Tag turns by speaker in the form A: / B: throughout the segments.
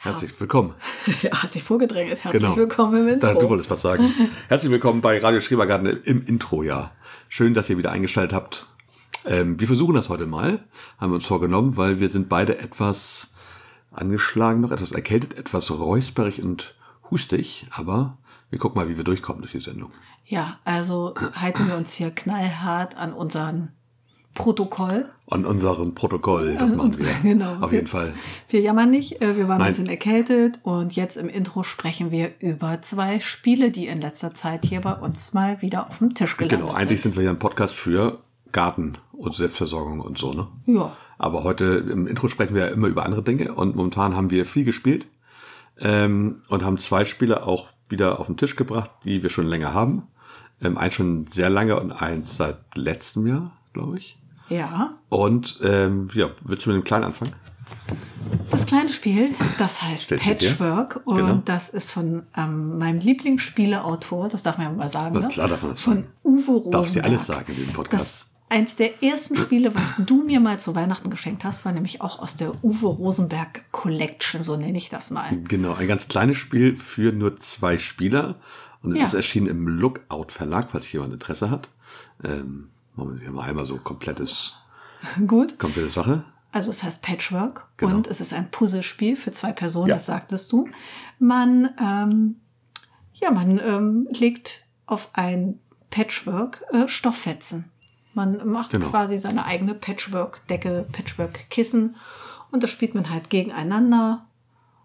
A: Herzlich willkommen.
B: Ja, hast dich vorgedrängelt. Herzlich
A: Genau.
B: willkommen im Intro.
A: Da, du wolltest was sagen. Herzlich willkommen bei Radio Schrebergarten im Intro, ja. Schön, dass ihr wieder eingeschaltet habt. Ähm, wir versuchen das heute mal, haben wir uns vorgenommen, weil wir sind beide etwas angeschlagen, noch etwas erkältet, etwas räusperig und hustig, aber wir gucken mal, wie wir durchkommen durch die Sendung.
B: Ja, also halten wir uns hier knallhart an unseren Protokoll.
A: An unserem Protokoll, das machen wir.
B: Genau.
A: Auf jeden Fall.
B: Wir jammern nicht, äh, wir waren
A: Nein.
B: ein bisschen erkältet und jetzt im Intro sprechen wir über zwei Spiele, die in letzter Zeit hier bei uns mal wieder auf dem Tisch gelandet
A: Genau, eigentlich
B: sind.
A: sind wir ja ein Podcast für Garten und Selbstversorgung und so, ne?
B: Ja,
A: Aber heute im Intro sprechen wir ja immer über andere Dinge und momentan haben wir viel gespielt ähm, und haben zwei Spiele auch wieder auf den Tisch gebracht, die wir schon länger haben. Ähm, eins schon sehr lange und eins seit letztem Jahr, glaube ich.
B: Ja.
A: Und ähm, ja, willst du mit dem Kleinen anfangen?
B: Das kleine Spiel, das heißt? Patchwork und
A: Genau.
B: das ist von ähm, meinem Lieblingsspieleautor, das darf man ja mal sagen, ne?
A: klar darf man das
B: von
A: sagen.
B: Uwe Rosenberg.
A: Darfst dir alles sagen in diesem Podcast.
B: Das eins der ersten Spiele, was du mir mal zu Weihnachten geschenkt hast, war nämlich auch aus der Uwe Rosenberg Collection, so nenne ich das mal.
A: Genau, ein ganz kleines Spiel für nur zwei Spieler. Und es
B: Ja.
A: ist erschienen im Lookout Verlag, falls jemand Interesse hat. Ähm, Hier mal einmal so komplettes,
B: Gut.
A: komplette Sache.
B: Also es heißt Patchwork
A: Genau.
B: und es ist ein Puzzlespiel für zwei Personen,
A: Ja.
B: das sagtest du. Man, ähm, ja, man ähm, legt auf ein Patchwork äh, Stofffetzen. Man macht
A: Genau.
B: quasi seine eigene Patchwork-Decke, Patchwork-Kissen und das spielt man halt gegeneinander,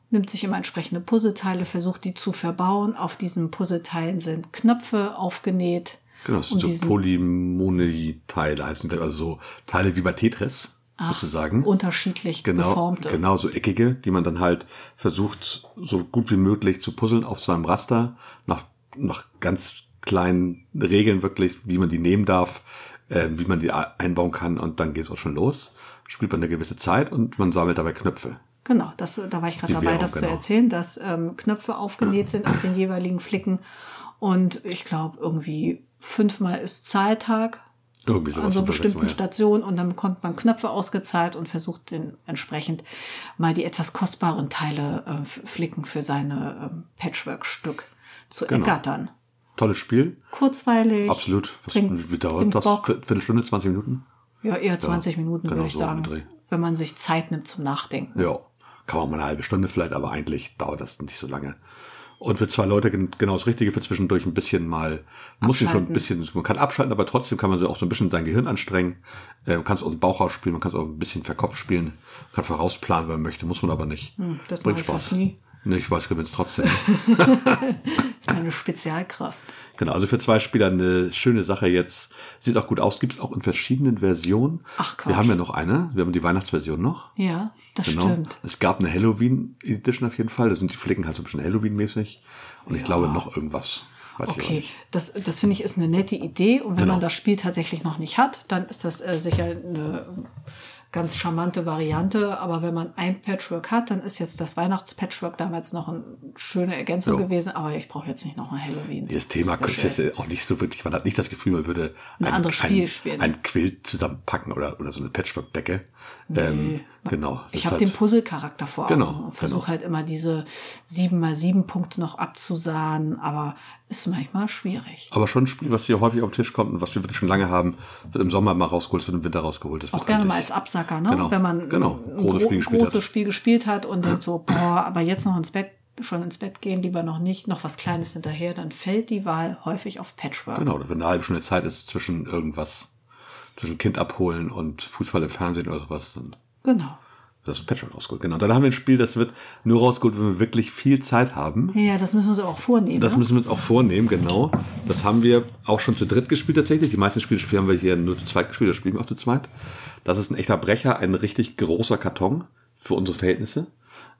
B: nimmt sich immer entsprechende Puzzleteile, versucht die zu verbauen. Auf diesen Puzzleteilen sind Knöpfe aufgenäht.
A: Genau, das sind so Polymoni-Teile heißen also so Teile wie bei Tetris, sozusagen.
B: unterschiedlich
A: Genau,
B: geformte.
A: genau, so eckige, die man dann halt versucht, so gut wie möglich zu puzzeln auf seinem Raster, nach, nach ganz kleinen Regeln wirklich, wie man die nehmen darf, äh, wie man die einbauen kann und dann geht es auch schon los. Spielt man eine gewisse Zeit und man sammelt dabei Knöpfe.
B: Genau, das, da war ich gerade dabei,
A: Währung,
B: das zu
A: genau.
B: erzählen, dass ähm, Knöpfe aufgenäht sind auf den jeweiligen Flicken. Und ich glaube, irgendwie fünfmal ist Zahltag
A: Irgendwie
B: an so bestimmten
A: ja.
B: Stationen und dann bekommt man Knöpfe ausgezahlt und versucht den entsprechend mal die etwas kostbaren Teile äh, Flicken für seine ähm, Patchwork-Stück zu
A: Genau.
B: ergattern.
A: Tolles Spiel,
B: Kurzweilig.
A: absolut. Was,
B: bringt-
A: wie dauert das?
B: Bock.
A: Viertelstunde, 20 Minuten?
B: Ja, eher 20 Minuten,
A: genau
B: würde ich
A: so
B: sagen. Wenn man sich Zeit nimmt zum Nachdenken.
A: Ja, kann man mal eine halbe Stunde vielleicht, aber eigentlich dauert das nicht so lange. Und für zwei Leute gen- genau das Richtige für zwischendurch ein bisschen mal, muss schon ein bisschen, man kann abschalten, aber trotzdem kann man auch so ein bisschen sein Gehirn anstrengen. Äh, man kann es aus dem Bauch raus spielen, man kann es auch ein bisschen verkopft spielen, man kann vorausplanen, wenn man möchte, muss man aber nicht.
B: Hm, das
A: Bringt Spaß. Nee, ich weiß, gewinnst trotzdem.
B: Das ist meine Spezialkraft.
A: genau, also für zwei Spieler eine schöne Sache jetzt. Sieht auch gut aus, gibt's auch in verschiedenen Versionen.
B: Ach, Quatsch.
A: Wir haben ja noch eine, wir haben die Weihnachtsversion noch.
B: Ja, das
A: Genau.
B: stimmt.
A: Es gab eine Halloween Edition auf jeden Fall. Da sind die Flicken halt so ein bisschen Halloween-mäßig. Und ich glaube noch irgendwas. Weiß
B: Okay, das, das finde ich ist eine nette Idee. Und wenn
A: Genau.
B: man das Spiel tatsächlich noch nicht hat, dann ist das äh, sicher eine ganz charmante Variante. Aber wenn man ein Patchwork hat, dann ist jetzt das Weihnachts-Patchwork damals noch eine schöne Ergänzung
A: Ja.
B: gewesen. Aber ich brauche jetzt nicht noch ein Halloween.
A: Das Thema ist auch nicht so wirklich, man hat nicht das Gefühl, man würde
B: Ein anderes Spiel spielen.
A: ein Quilt zusammenpacken oder, oder so eine Patchwork-Decke. Ähm, genau.
B: Ich habe
A: halt-
B: den Puzzle-Charakter vor Augen
A: Genau,
B: und versuche
A: genau.
B: halt immer diese sieben mal sieben Punkte noch abzusahnen, aber ist manchmal schwierig.
A: Aber schon ein Spiel, was hier häufig auf den Tisch kommt und was wir wirklich schon lange haben, wird im Sommer mal rausgeholt, wird im Winter rausgeholt. Das
B: Auch gerne mal als Absacker, ne?
A: Genau,
B: Wenn man
A: genau.
B: ein
A: Großes
B: gro
A: Spiel gespielt
B: großes
A: hat.
B: Spiel gespielt hat und denkt so, boah, aber jetzt noch ins Bett, schon ins Bett gehen, lieber noch nicht, noch was Kleines hinterher, dann fällt die Wahl häufig auf Patchwork.
A: Genau, wenn eine halbe Stunde Zeit ist zwischen irgendwas, zwischen Kind abholen und Fußball im Fernsehen oder sowas, dann
B: Genau.
A: das Patchwork rausgeholt. Genau. Dann haben wir ein Spiel, das wird nur rausgeholt, wenn wir wirklich viel Zeit haben.
B: Ja, das müssen wir uns auch vornehmen.
A: Das
B: ne?
A: müssen wir uns auch vornehmen, genau. Das haben wir auch schon zu dritt gespielt tatsächlich. Die meisten Spiele haben wir hier nur zu zweit gespielt, das spielen wir auch zu zweit. Das ist ein echter Brecher, ein richtig großer Karton für unsere Verhältnisse.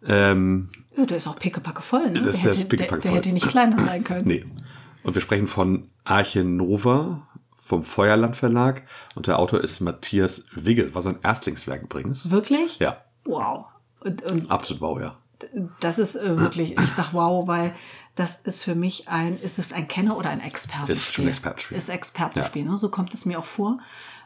A: Ähm,
B: ja, der ist auch pickepacke voll, ne?
A: Das-
B: der,
A: der ist
B: hätte, der, der hätte nicht kleiner sein können.
A: nee. Und wir sprechen von Arche Nova vom Feuerland Verlag und der Autor ist Matthias Wigge, war sein Erstlingswerk übrigens.
B: Wirklich?
A: Ja,
B: Wow. Und, und
A: absolut wow, ja.
B: das ist äh, wirklich, ich sag wow, weil das ist für mich ein, ist es ein Kenner oder ein Expertenspiel?
A: Ist schon Expertenspiel.
B: Ist Expertenspiel, ne? so kommt es mir auch vor.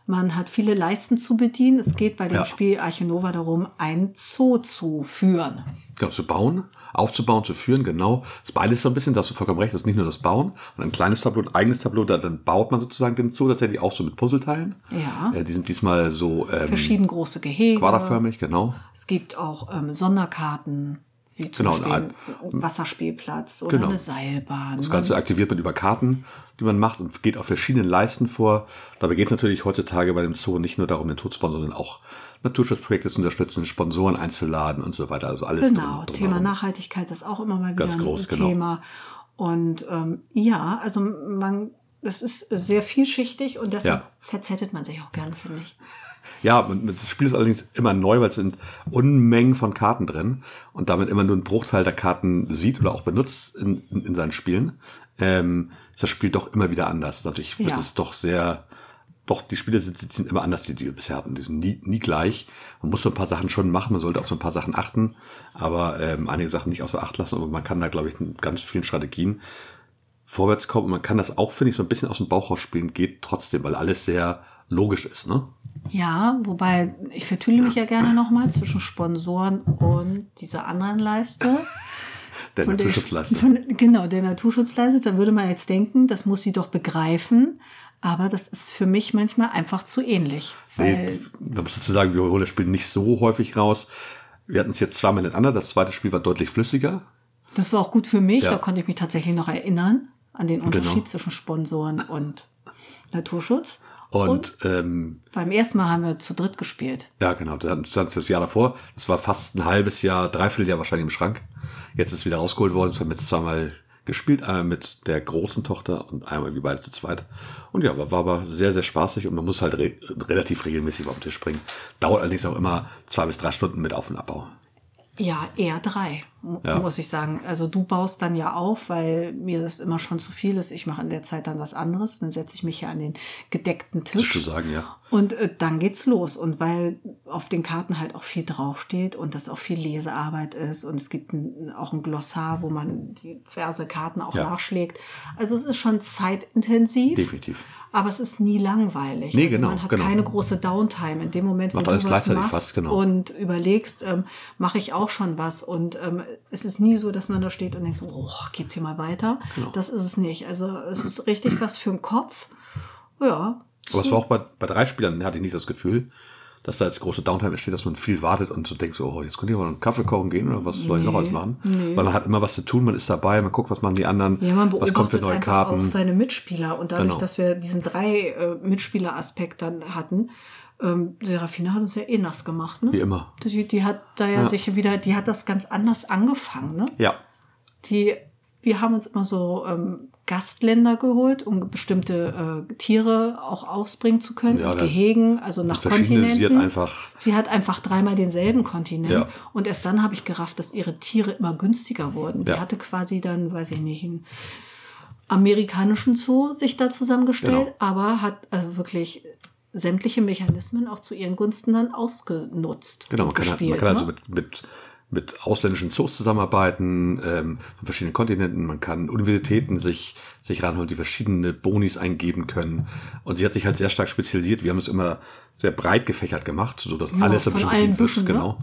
B: Man hat viele Leisten zu bedienen. Es geht bei dem
A: Ja.
B: Spiel Arche Nova darum, ein Zoo zu führen.
A: Genau, zu bauen, aufzubauen, zu führen, genau. Das beides so ein bisschen, da hast du vollkommen recht, das ist nicht nur das Bauen und ein kleines Tableau, ein eigenes Tableau, da, dann baut man sozusagen den Zoo tatsächlich auch so mit Puzzleteilen.
B: Ja.
A: Äh, die sind diesmal so ähm,
B: Verschieden große Gehege.
A: quaderförmig, genau.
B: Es gibt auch ähm, Sonderkarten, wie zum
A: Genau,
B: Beispiel
A: ein-
B: Wasserspielplatz oder
A: Genau.
B: eine Seilbahn.
A: Das Ganze aktiviert man über Karten, die man macht und geht auf verschiedenen Leisten vor. Dabei geht es natürlich heutzutage bei dem Zoo nicht nur darum, den Tod zu sponsern, sondern auch Naturschutzprojekte zu unterstützen, Sponsoren einzuladen und so weiter. Also alles
B: Genau,
A: drum-
B: Thema. Nachhaltigkeit ist auch immer mal wieder
A: Ganz
B: ein
A: groß, genau.
B: Thema. Und ähm, ja, also man, es ist sehr vielschichtig und deshalb
A: Ja.
B: verzettelt man sich auch gerne, finde ich.
A: Ja, und das Spiel ist allerdings immer neu, weil es sind Unmengen von Karten drin und damit immer nur ein Bruchteil der Karten sieht oder auch benutzt in, in, in seinen Spielen. Ähm, ist das Spiel doch immer wieder anders. Dadurch wird
B: Ja.
A: es doch sehr, doch die Spiele sind, sind immer anders, die, die wir bisher hatten. Die sind nie, nie gleich. Man muss so ein paar Sachen schon machen, man sollte auf so ein paar Sachen achten, aber ähm, einige Sachen nicht außer Acht lassen. Aber man kann da, glaube ich, mit ganz vielen Strategien vorwärts kommen. Und man kann das auch, finde ich, so ein bisschen aus dem Bauch raus spielen, geht trotzdem, weil alles sehr logisch ist, ne?
B: Ja, wobei ich vertülle mich ja gerne nochmal zwischen Sponsoren und dieser anderen Leiste.
A: Der
B: Von der-
A: Naturschutzleiste.
B: Von, genau, der Naturschutzleiste. Da würde man jetzt denken, das muss sie doch begreifen. Aber das ist für mich manchmal einfach zu ähnlich. Weil,
A: Nee, da muss dazu sagen, wir holen das Spiel nicht so häufig raus. Wir hatten es jetzt zweimal hintereinander. Das zweite Spiel war deutlich flüssiger.
B: Das war auch gut für mich.
A: Ja.
B: Da konnte ich mich tatsächlich noch erinnern an den Unterschied
A: Genau.
B: zwischen Sponsoren und Naturschutz.
A: Und, ähm,
B: Beim ersten Mal haben wir zu dritt gespielt.
A: ja, genau, das das das Jahr davor. Das war fast ein halbes Jahr, dreiviertel Jahr wahrscheinlich im Schrank. Jetzt ist es wieder rausgeholt worden. Das haben wir jetzt zweimal gespielt. Einmal mit der großen Tochter und einmal wie beide zu zweit. Und ja, war, aber sehr, sehr spaßig und man muss halt re relativ regelmäßig auf den Tisch bringen. Dauert allerdings auch immer zwei bis drei Stunden mit Auf- und Abbau.
B: Ja, eher drei,
A: Ja.
B: muss ich sagen. Also du baust dann ja auf, weil mir das immer schon zu viel ist. Ich mache in der Zeit dann was anderes. Dann setze ich mich hier an den gedeckten Tisch.
A: Zu sagen, ja.
B: Und äh, dann geht's los. Und weil auf den Karten halt auch viel draufsteht und das auch viel Lesearbeit ist und es gibt ein, auch ein Glossar, wo man diverse Karten auch
A: Ja.
B: nachschlägt. Also es ist schon zeitintensiv.
A: Definitiv.
B: Aber es ist nie langweilig.
A: Nee,
B: also
A: genau,
B: Man hat
A: genau.
B: keine große Downtime. In dem Moment, wo du was machst
A: fast, genau.
B: und überlegst, ähm, mache ich auch schon was. Und ähm, es ist nie so, dass man da steht und denkt, oh, geht hier mal weiter.
A: Genau.
B: Das ist es nicht. Also es ist richtig was für den Kopf. Ja.
A: Aber es war auch bei, bei drei Spielern, hatte ich nicht das Gefühl, dass da jetzt große Downtime entsteht, dass man viel wartet und so denkt, so, oh, jetzt könnte ich mal einen Kaffee kochen gehen oder was soll ich noch
B: Nee,
A: alles machen? Weil man hat immer was zu tun, man ist dabei, man guckt, was machen die anderen,
B: Ja, man
A: was kommt für neue Karten.
B: auch seine Mitspieler. Und dadurch,
A: Genau.
B: dass wir diesen drei äh, Mitspieler-Aspekt dann hatten, ähm, Serafina hat uns ja eh nass gemacht. Ne?
A: Wie immer.
B: Die, die hat da ja,
A: Ja.
B: sich wieder, die hat das ganz anders angefangen. Ne?
A: Ja,
B: Die, wir haben uns immer so ähm, Gastländer geholt, um bestimmte äh, Tiere auch ausbringen zu können,
A: Ja,
B: Gehegen, also nach
A: verschiedene, sie hat
B: Kontinenten.
A: einfach-
B: Sie hat einfach dreimal denselben Kontinent.
A: Ja.
B: Und erst dann habe ich gerafft, dass ihre Tiere immer günstiger wurden. Die
A: Ja.
B: hatte quasi dann, weiß ich nicht, einen amerikanischen Zoo sich da zusammengestellt,
A: Genau.
B: aber hat äh, wirklich sämtliche Mechanismen auch zu ihren Gunsten dann ausgenutzt.
A: genau. Man kann,
B: gespielt,
A: man kann also
B: ne?
A: mit, mit, mit ausländischen Zoos zusammenarbeiten, ähm, von verschiedenen Kontinenten. Man kann Universitäten sich, sich ranholen, die verschiedene Bonis eingeben können. Und sie hat sich halt sehr stark spezialisiert. Wir haben es immer sehr breit gefächert gemacht, so dass
B: Ja,
A: alles so ein
B: von
A: bisschen
B: allen. Büschen, ne?
A: Genau.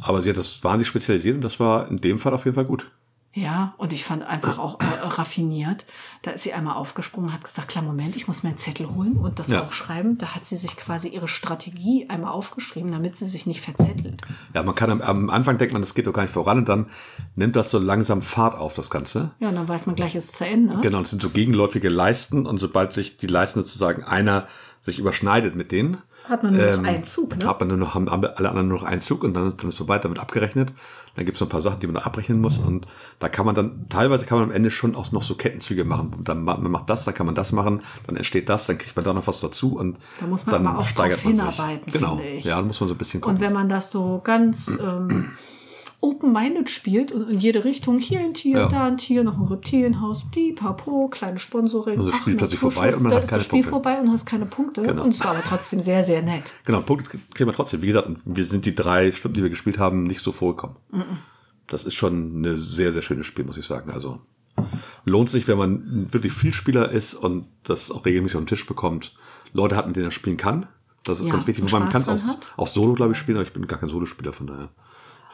A: Aber sie hat das wahnsinnig spezialisiert und das war in dem Fall auf jeden Fall gut.
B: Ja, und ich fand einfach auch äh, raffiniert. Da ist sie einmal aufgesprungen, hat gesagt, klar, Moment, ich muss mir einen Zettel holen und das
A: Ja.
B: aufschreiben. Da hat sie sich quasi ihre Strategie einmal aufgeschrieben, damit sie sich nicht verzettelt.
A: Ja, man kann am, am Anfang denkt man, das geht doch gar nicht voran und dann nimmt das so langsam Fahrt auf, das Ganze.
B: Ja, und dann weiß man gleich, es ist zu Ende.
A: Genau, es sind so gegenläufige Leisten und sobald sich die Leisten sozusagen einer sich überschneidet mit denen,
B: Hat man nur noch einen Zug, ne?
A: hat man nur noch, haben alle anderen nur noch einen Zug und dann, dann ist vorbei, damit abgerechnet. Dann gibt es noch ein paar Sachen, die man da abrechnen muss und da kann man dann, teilweise kann man am Ende schon auch noch so Kettenzüge machen. Dann ma- man macht das, dann kann man das machen, dann entsteht das, dann kriegt man da noch was dazu und
B: Da muss man
A: dann
B: aber auch
A: steigert
B: drauf
A: man sich.
B: hinarbeiten,
A: Genau,
B: finde ich.
A: ja, da muss man so ein bisschen gucken.
B: Und wenn man das so ganz ähm, open-minded spielt und in jede Richtung, hier ein Tier,
A: Ja.
B: da ein Tier, noch ein Reptilienhaus, die Papo, kleine Sponsoring.
A: Also das Spiel plötzlich vorbei und man hat keine
B: das Spiel
A: Punkte.
B: vorbei und hast keine Punkte.
A: Genau.
B: Und es war aber trotzdem sehr, sehr nett.
A: Genau, Punkt kriegen wir trotzdem. Wie gesagt, wir sind die drei Stunden, die wir gespielt haben, nicht so vorgekommen. Das ist schon ein sehr, sehr schönes Spiel, muss ich sagen. Also lohnt sich, wenn man wirklich viel Spieler ist und das auch regelmäßig auf den Tisch bekommt, Leute hat, mit denen er spielen kann. Das ist
B: Ja,
A: ganz wichtig. man kann es auch, auch Solo, glaube ich, spielen, aber ich bin gar kein Solospieler, von daher.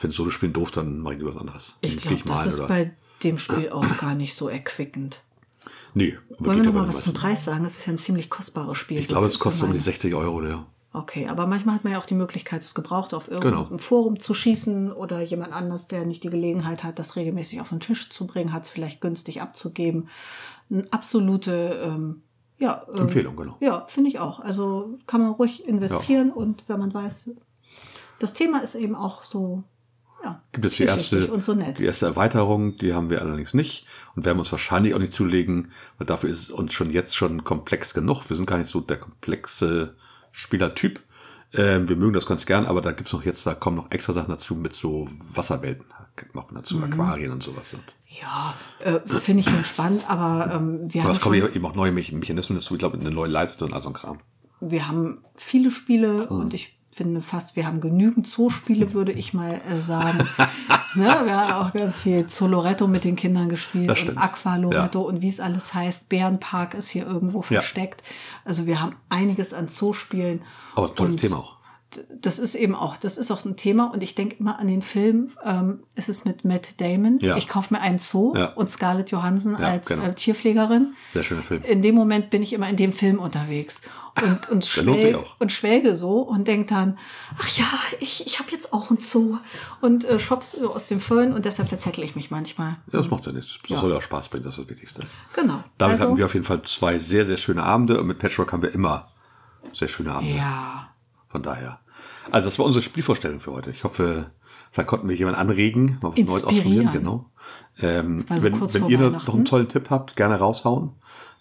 A: Wenn Solospielen doof, dann mache ich lieber was anderes.
B: Ich glaube, das ist
A: oder-
B: bei dem Spiel auch gar nicht so erquickend.
A: Nee, aber
B: Wollen wir
A: geht
B: noch
A: ja
B: mal
A: bei
B: was zum. Preis sagen? Es ist ja ein ziemlich kostbares Spiel.
A: Ich
B: so
A: glaube, es kostet um die
B: meine-
A: 60 Euro, oder?
B: Okay, aber manchmal hat man ja auch die Möglichkeit, es gebraucht auf irgendeinem
A: Genau.
B: Forum zu schießen oder jemand anders, der nicht die Gelegenheit hat, das regelmäßig auf den Tisch zu bringen, hat es vielleicht günstig abzugeben. Eine absolute ähm, ja, ähm,
A: Empfehlung, genau.
B: Ja, finde ich auch. Also kann man ruhig investieren und wenn man weiß, das Thema ist eben auch so ja,
A: Gibt es die erste,
B: so
A: die erste Erweiterung, die haben wir allerdings nicht und werden uns wahrscheinlich auch nicht zulegen, weil dafür ist es uns schon jetzt schon komplex genug. Wir sind gar nicht so der komplexe Spielertyp. Ähm, wir mögen das ganz gern, aber da gibt's noch jetzt, da kommen noch extra Sachen dazu mit so Wasserwelten, noch dazu,
B: Mhm.
A: Aquarien und sowas. Und
B: Ja, äh, finde ich ganz spannend, aber ähm, wir,
A: aber
B: haben
A: es kommen eben auch neue Me- Mechanismen dazu, ich glaube, eine neue Leiste und all so ein Kram.
B: wir haben viele Spiele
A: Mhm.
B: und ich finde fast, wir haben genügend Zoospiele, würde ich mal äh, sagen. ne? Wir haben auch ganz viel Zoloretto mit den Kindern gespielt und
A: stimmt.
B: Aqua Loretto und wie es alles heißt. Bärenpark ist hier irgendwo versteckt. Also wir haben einiges an Zoospielen.
A: Aber tolles Thema auch.
B: Das ist eben auch, das ist auch ein Thema und ich denke immer an den Film, ähm, ist es mit Matt Damon.
A: Ja.
B: Ich kaufe mir einen Zoo
A: Ja.
B: und Scarlett Johansson
A: Ja,
B: als
A: genau.
B: äh, Tierpflegerin.
A: Sehr schöner Film.
B: In dem Moment bin ich immer in dem Film unterwegs und, und,
A: Der lohnt sich
B: schwelg,
A: auch.
B: und schwelge so und denke dann, ach ja, ich, ich habe jetzt auch einen Zoo und äh, shops aus dem Föhn und deshalb verzettel ich mich manchmal.
A: Ja, das macht ja nichts. Das
B: Ja.
A: soll ja auch Spaß bringen, das ist das Wichtigste.
B: Genau.
A: Damit
B: also,
A: hatten wir auf jeden Fall zwei sehr, sehr schöne Abende und mit Patchwork haben wir immer sehr schöne Abende.
B: ja.
A: Von daher. Also das war unsere Spielvorstellung für heute. Ich hoffe, vielleicht konnten wir jemanden anregen, mal was Neues ausprobieren. Genau. Ähm,
B: so
A: wenn wenn ihr noch einen tollen Tipp habt, gerne raushauen.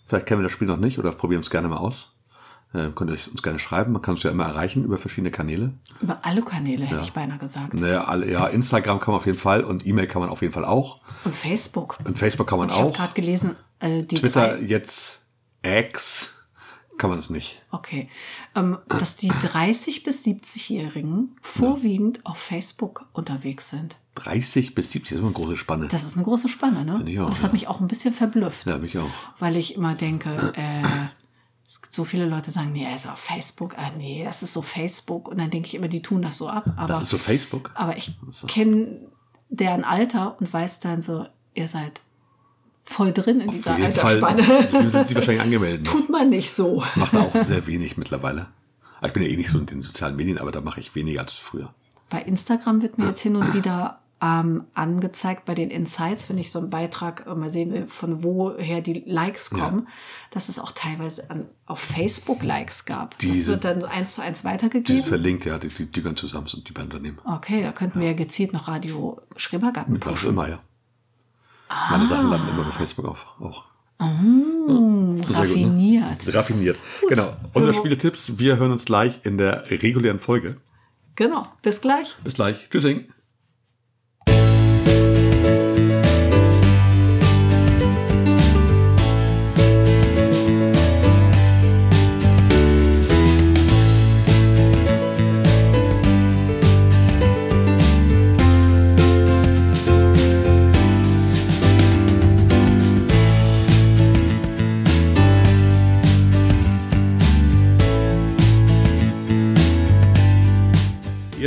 A: Vielleicht kennen wir das Spiel noch nicht oder probieren es gerne mal aus. Ähm, könnt ihr uns gerne schreiben. Man kann uns ja immer erreichen über verschiedene Kanäle.
B: Über alle Kanäle hätte ich beinahe gesagt.
A: Naja, alle, ja, Instagram kann man auf jeden Fall und E-Mail kann man auf jeden Fall auch.
B: Und Facebook.
A: Und Facebook kann man
B: Und ich habe
A: auch.
B: gerade gelesen, äh, die
A: Twitter
B: drei,
A: jetzt X kann man es nicht.
B: Okay. Ähm, dass die 30- bis 70-Jährigen vorwiegend auf Facebook unterwegs sind.
A: 30 bis 70 ist immer eine große Spanne.
B: Das ist eine große Spanne, ne?
A: ich auch,
B: Und das hat
A: ja.
B: mich auch ein bisschen verblüfft.
A: ja, mich auch.
B: Weil ich immer denke, äh, so viele Leute sagen, nee, also auf Facebook, ah nee, das ist so Facebook. Und dann denke ich immer, die tun das so ab. Aber,
A: Das ist so Facebook.
B: aber ich kenne deren Alter und weiß dann so, ihr seid voll drin in dieser
A: Auf Fall
B: Altersspanne.
A: sind sie wahrscheinlich angemeldet.
B: Tut man nicht so.
A: mache auch sehr wenig mittlerweile. Ich bin ja eh nicht so in den sozialen Medien, aber da mache ich weniger als früher.
B: Bei Instagram wird mir jetzt hin und wieder ähm, angezeigt bei den Insights, wenn ich so einen Beitrag äh, mal sehen will, von woher die Likes kommen, dass es auch teilweise an, auf Facebook Likes gab. das
A: Diese-
B: wird dann so eins zu eins
A: Die
B: weitergegeben.
A: verlinkt, ja, die, die, die gehören zusammen sind die beiden Unternehmen.
B: Okay, da könnten wir ja gezielt noch Radio Schrebergarten
A: Was
B: pushen.
A: immer, ja. Meine Sachen landen immer bei Facebook auf. Auch.
B: Hm,
A: Sehr gut, ne?
B: raffiniert.
A: Raffiniert. Genau. Unsere Spieletipps, wir hören uns gleich in der regulären Folge.
B: Genau. Bis gleich.
A: Bis gleich. Tschüssing.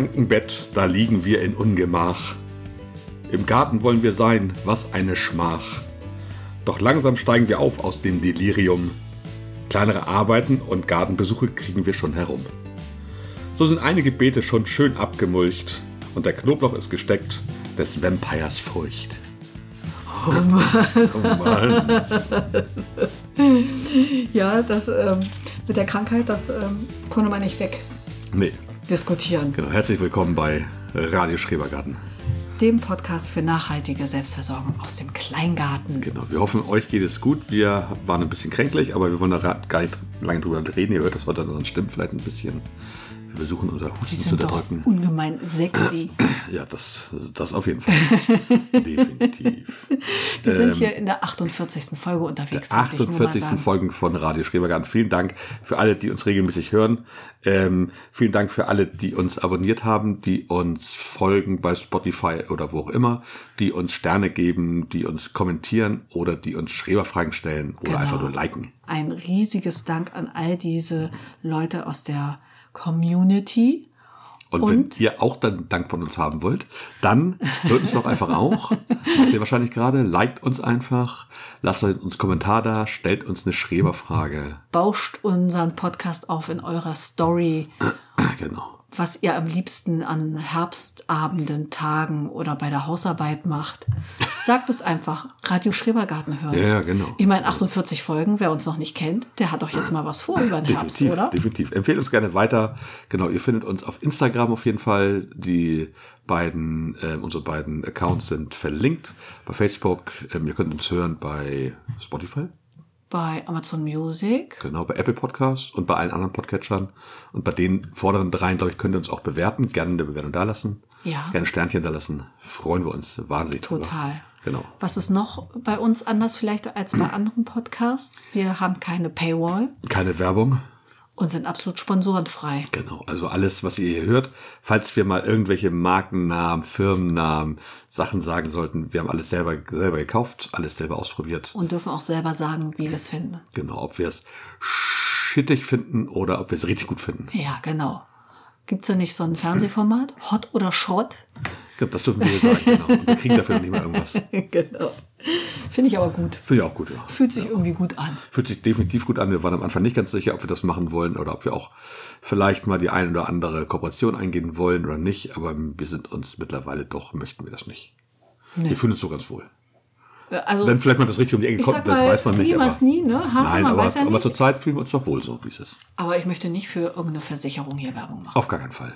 A: Krankenbett, da liegen wir in Ungemach. Im Garten wollen wir sein, was eine Schmach. Doch langsam steigen wir auf aus dem Delirium. Kleinere Arbeiten und Gartenbesuche kriegen wir schon herum. So sind einige Beete schon schön abgemulcht und der Knoblauch ist gesteckt des Vampires Furcht. Oh Mann. Oh Mann.
B: Ja, das ähm, mit der Krankheit, das ähm, konnte man nicht weg
A: Nee,
B: diskutieren.
A: genau. Herzlich willkommen bei Radio Schrebergarten.
B: dem Podcast für nachhaltige Selbstversorgung aus dem Kleingarten.
A: Genau, wir hoffen, euch geht es gut. Wir waren ein bisschen kränklich, aber wir wollen da gar nicht lange drüber reden. Ihr hört das heute an unseren Stimmen vielleicht ein bisschen. Wir versuchen unser Husten zu unterdrücken.
B: ungemein sexy.
A: Ja, das, das auf jeden Fall. Definitiv.
B: Wir sind hier in der 48. Folge unterwegs. mal
A: 48.
B: sagen.
A: Folgen von Radio Schrebergarten. Vielen Dank für alle, die uns regelmäßig hören. Ähm, vielen Dank für alle, die uns abonniert haben, die uns folgen bei Spotify oder wo auch immer, die uns Sterne geben, die uns kommentieren oder die uns Schreberfragen stellen oder
B: Genau.
A: einfach nur liken.
B: Ein riesiges Dank an all diese Leute aus der Community.
A: Und,
B: Und?
A: wenn ihr auch dann Dank von uns haben wollt, dann hört uns doch einfach auch. Macht ihr wahrscheinlich gerade. Liked uns einfach. Lasst uns Kommentar da. Stellt uns eine Schreberfrage.
B: Bauscht unseren Podcast auf in eurer Story,
A: Genau.
B: Was ihr am liebsten an Herbstabenden, Tagen oder bei der Hausarbeit macht. Sagt es einfach. Radio Schrebergarten hören.
A: Ja, genau.
B: Ich meine, 48 Folgen, wer uns noch nicht kennt, der hat doch jetzt mal was vor über den Herbst,
A: Definitiv,
B: oder?
A: definitiv. Empfehlt uns gerne weiter. Genau, ihr findet uns auf Instagram auf jeden Fall. Die beiden, äh, unsere beiden Accounts sind verlinkt. Bei Facebook, ähm, ihr könnt uns hören bei Spotify,
B: Bei Amazon Music.
A: genau, bei Apple Podcasts und bei allen anderen Podcatchern. Und bei den vorderen dreien, glaube ich, könnt ihr uns auch bewerten. Gerne eine Bewertung da lassen.
B: Ja.
A: Gerne ein Sternchen da lassen. Freuen wir uns wahnsinnig drüber.
B: Total.
A: Genau.
B: Was ist noch bei uns anders vielleicht als bei anderen Podcasts? Wir haben keine Paywall
A: Keine Werbung.
B: Und sind absolut sponsorenfrei.
A: Genau, also alles, was ihr hier hört, falls wir mal irgendwelche Markennamen, Firmennamen, Sachen sagen sollten, wir haben alles selber, selber gekauft, alles selber ausprobiert.
B: Und dürfen auch selber sagen, wie wir es finden.
A: Genau, ob wir es schittig finden oder ob wir es richtig gut finden.
B: Ja, genau. Gibt's da nicht so ein Fernsehformat? Hot oder Schrott?
A: Ich glaube, das dürfen wir sagen, genau. Und wir kriegen dafür nicht mal irgendwas.
B: genau. Finde ich aber gut.
A: Finde ich auch gut, ja.
B: Fühlt sich irgendwie gut an.
A: Fühlt sich definitiv gut an. Wir waren am Anfang nicht ganz sicher, ob wir das machen wollen oder ob wir auch vielleicht mal die ein oder andere Kooperation eingehen wollen oder nicht. Aber wir sind uns mittlerweile doch, möchten wir das nicht. Wir fühlen uns so ganz wohl.
B: Also,
A: Wenn vielleicht mal das richtig um die Ecke kommt, das weiß man nicht.
B: niemals
A: aber,
B: nie, ne? Hase,
A: Nein,
B: man
A: aber,
B: weiß ja
A: aber
B: nicht.
A: zurzeit fühlen wir uns doch wohl so, wie es ist.
B: Aber ich möchte nicht für irgendeine Versicherung hier Werbung machen.
A: Auf gar keinen Fall.